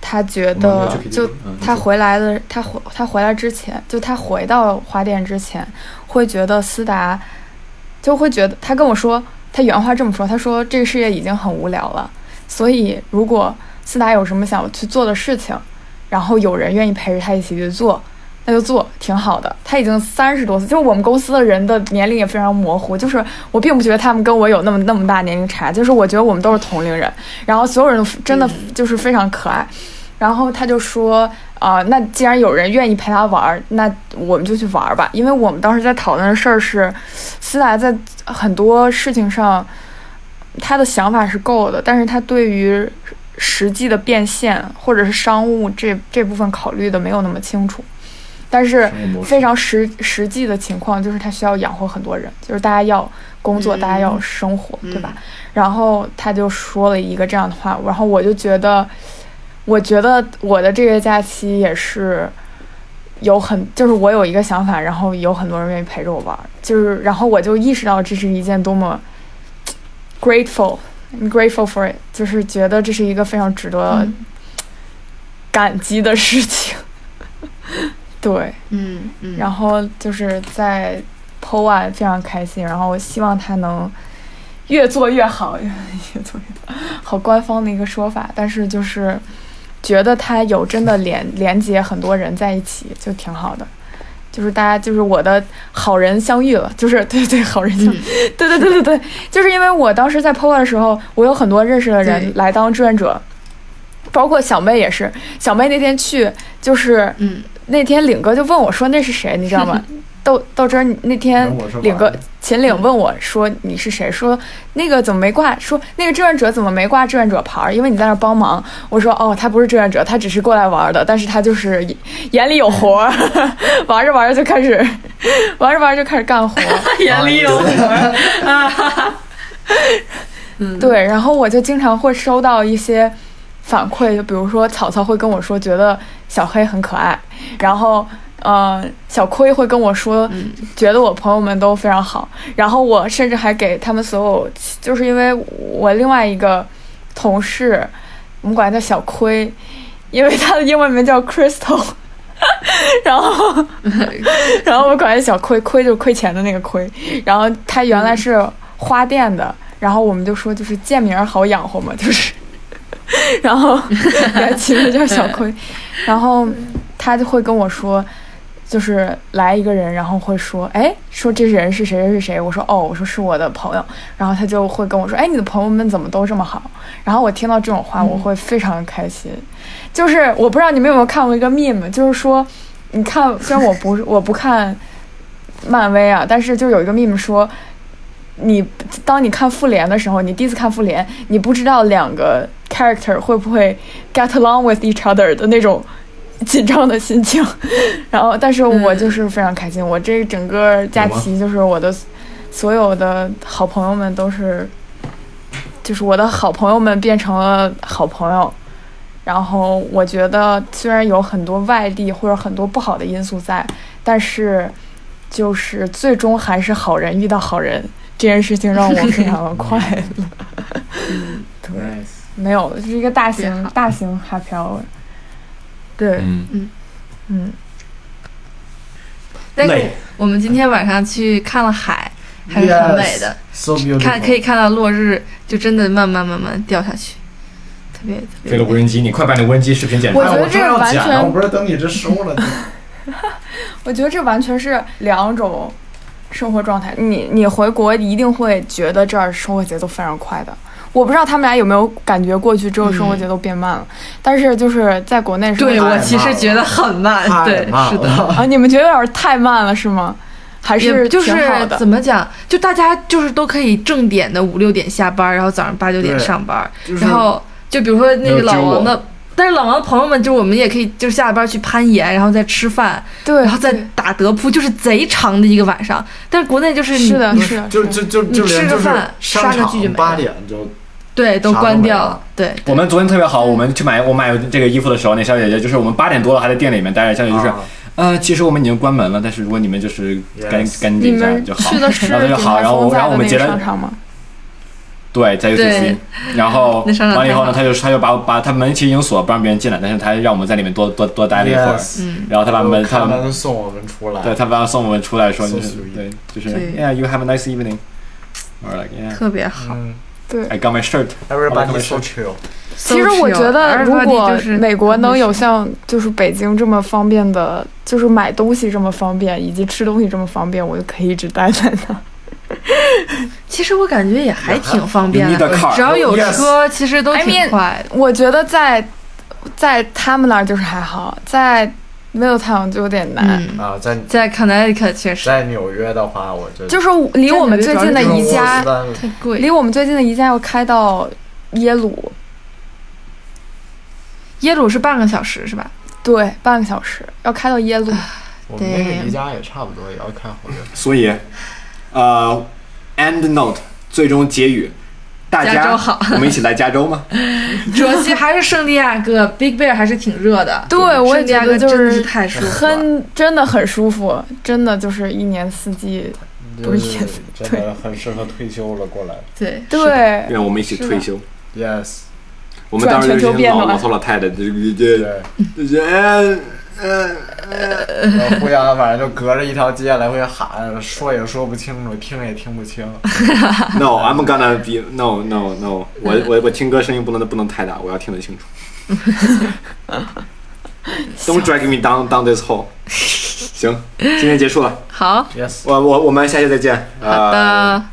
他觉得就嗯他回来的，他回他回来之前，就他回到花店之前，会觉得思达就会觉得他跟我说，他原话这么说，他说这个世界已经很无聊了，所以如果思达有什么想去做的事情，然后有人愿意陪着他一起去做，那就做，挺好的。他已经三十多岁，就是我们公司的人的年龄也非常模糊，就是我并不觉得他们跟我有那么那么大年龄差，就是我觉得我们都是同龄人，然后所有人都真的就是非常可爱。然后他就说，啊、那既然有人愿意陪他玩儿，那我们就去玩儿吧。因为我们当时在讨论的事儿是，思达在很多事情上，他的想法是够的，但是他对于实际的变现或者是商务这这部分考虑的没有那么清楚。但是非常实实际的情况就是他需要养活很多人，就是大家要工作，嗯大家要生活，嗯对吧？然后他就说了一个这样的话，然后我就觉得，我觉得我的这个假期也是有很，就是我有一个想法，然后有很多人愿意陪着我玩儿，就是然后我就意识到这是一件多么 grateful。I'm grateful for it，就是觉得这是一个非常值得嗯感激的事情。对，嗯嗯，然后就是在 PO 完非常开心，然后我希望他能越做越好，越越做越好，好官方的一个说法，但是就是觉得他有真的连连接很多人在一起，就挺好的。就是大家就是我的好人相遇了，就是对对好人相 遇，对对对对对，就是因为我当时在 PO 的时候，我有很多认识的人来当志愿者，包括小妹也是。小妹那天去就是嗯那天领哥就问我说那是谁，你知道吗？豆豆汁儿，那天领个秦岭问我说你是谁？说那个怎么没挂？说那个志愿者怎么没挂志愿者牌儿？因为你在那儿帮忙。我说哦，他不是志愿者，他只是过来玩儿的，但是他就是眼里有活儿，玩着玩着就开始玩着玩着就开始干活。眼里有活儿啊，嗯，对，然后我就经常会收到一些反馈，就比如说草草会跟我说觉得小黑很可爱，然后呃小亏会跟我说嗯觉得我朋友们都非常好，然后我甚至还给他们所有，就是因为我另外一个同事，我们管他叫小亏，因为他的英文名叫 Crystal。然后，然后我管他小亏，亏就是亏钱的那个亏。然后他原来是花店的，然后我们就说就是贱名好养活嘛，就是，然后 给他起名叫小亏。然后他就会跟我说，就是来一个人，然后会说，哎，说这人是谁谁是谁，我说哦，我说是我的朋友，然后他就会跟我说，哎，你的朋友们怎么都这么好？然后我听到这种话，我会非常开心。就是我不知道你们有没有看过一个 meme，就是说，你看，虽然我不是我不看漫威啊，但是就有一个 meme 说，你当你看复联的时候，你第一次看复联，你不知道两个 character 会不会 get along with each other 的那种 紧张的心情。然后，但是我就是非常开心，我这整个假期就是我的所有的好朋友们都是，就是我的好朋友们变成了好朋友。然后我觉得虽然有很多外力或者很多不好的因素在，但是就是最终还是好人遇到好人这件事情让我非常的快乐。对，Nice 没有，是一个大型大型 happy hour。对，嗯，嗯，但是我们今天晚上去看了海，还是很美的。So。看可以看到落日，就真的慢慢慢慢掉下去，特别特别美。飞了无人机，你快把你无人机视频剪出来。我觉要这完全剪呢，我不是等你这收了。我觉得这完全是两种生活状态。你你回国一定会觉得这儿生活节奏非常快的。我不知道他们俩有没有感觉过去之后生活节奏变慢了，但是就是在国内生活对我其实觉得很慢，太对，是的。啊，你们觉得有点太慢了是吗？还是就是怎么讲，就大家就是都可以正点的五六点下班，然后早上八九点上班，就是然后就比如说那个老王的，但是老王的朋友们，就我们也可以就是下班去攀岩，然后再吃饭，对，然后再打德扑，就是贼长的一个晚上。但是国内就是你是的，是的，就就就就你吃连就是个饭商刷个剧就场没了八点就对都关掉了，对，我们昨天特别好，我们去买我买这个衣服的时候，那小姐姐就是我们八点多了还在店里面待着，小姐姐就是，啊呃，其实我们已经关门了，但是如果你们就是赶 Yes 你赶紧一下就好然后就好然后然后我们结了？对，在 UCC，然后 那商场完了以后呢，他就他就把把他门其实已经锁，不让别人进来，但是他让我们在里面多多多待了一会儿然后他把门他送我们出来。对他把送我们出来说就是对，就是 Yeah, you have a nice evening. Or like yeah, 特别好。嗯对，I got my shirt.，Everybody so chill。其实我觉得，如果美国能有像就是北京这么方便的，就是买东西这么方便，以及吃东西这么方便，我就可以一直待在那。其实我感觉也还挺方便的只要有车，其实都 I 挺 mean- 快。我觉得在在他们那儿就是还好，在 Middletown 就有点难。嗯，啊，在在 Connecticut 确实在纽约的话，我觉得就是离我们最近的宜家，太贵。离我们最近的宜家要开到耶鲁，耶鲁是半个小时是吧？对，半个小时要开到耶鲁。我们那个宜家也差不多，也要开好久。所以，呃，end note 最终结语，大家加州好我们一起来加州吗？主要其实还是圣地亚哥，Big Bear 还是挺热的。对，我也觉得就是是太舒服。很真的很舒服，真的就是一年四季。不是真的 很适合退休了过来。对，对，让我们一起退休。Yes，我们当时转全球变暖就是老老头老太太，这这对。就是嗯嗯然后互相反正就隔着一条街来回喊，说也说不清楚，听也听不清。No, I'm gonna be no no no，我我我听歌声音不能不能太大，我要听得清楚。Don't drag me down down this hole。行，今天结束了，好 Yes，我我我们下期再见。好呃，的。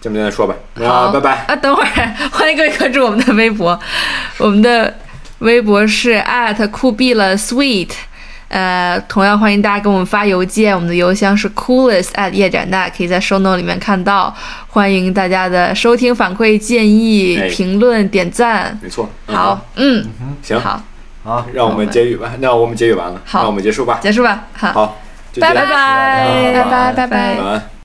这么再说吧，好，啊，拜拜。啊，等会儿，欢迎各位关注我们的微博，我们的微博是 at 酷毙了 sweet。呃，同样欢迎大家给我们发邮件，我们的邮箱是 coolest at 叶展大，可以在 show note 里面看到。欢迎大家的收听、反馈、建议、哎。评论、点赞。没错，嗯好，嗯，行，好，好，让我们结语吧。那我们结语完了，好。那我们结束吧。结束吧。好，拜拜。拜拜。拜拜拜拜。晚安。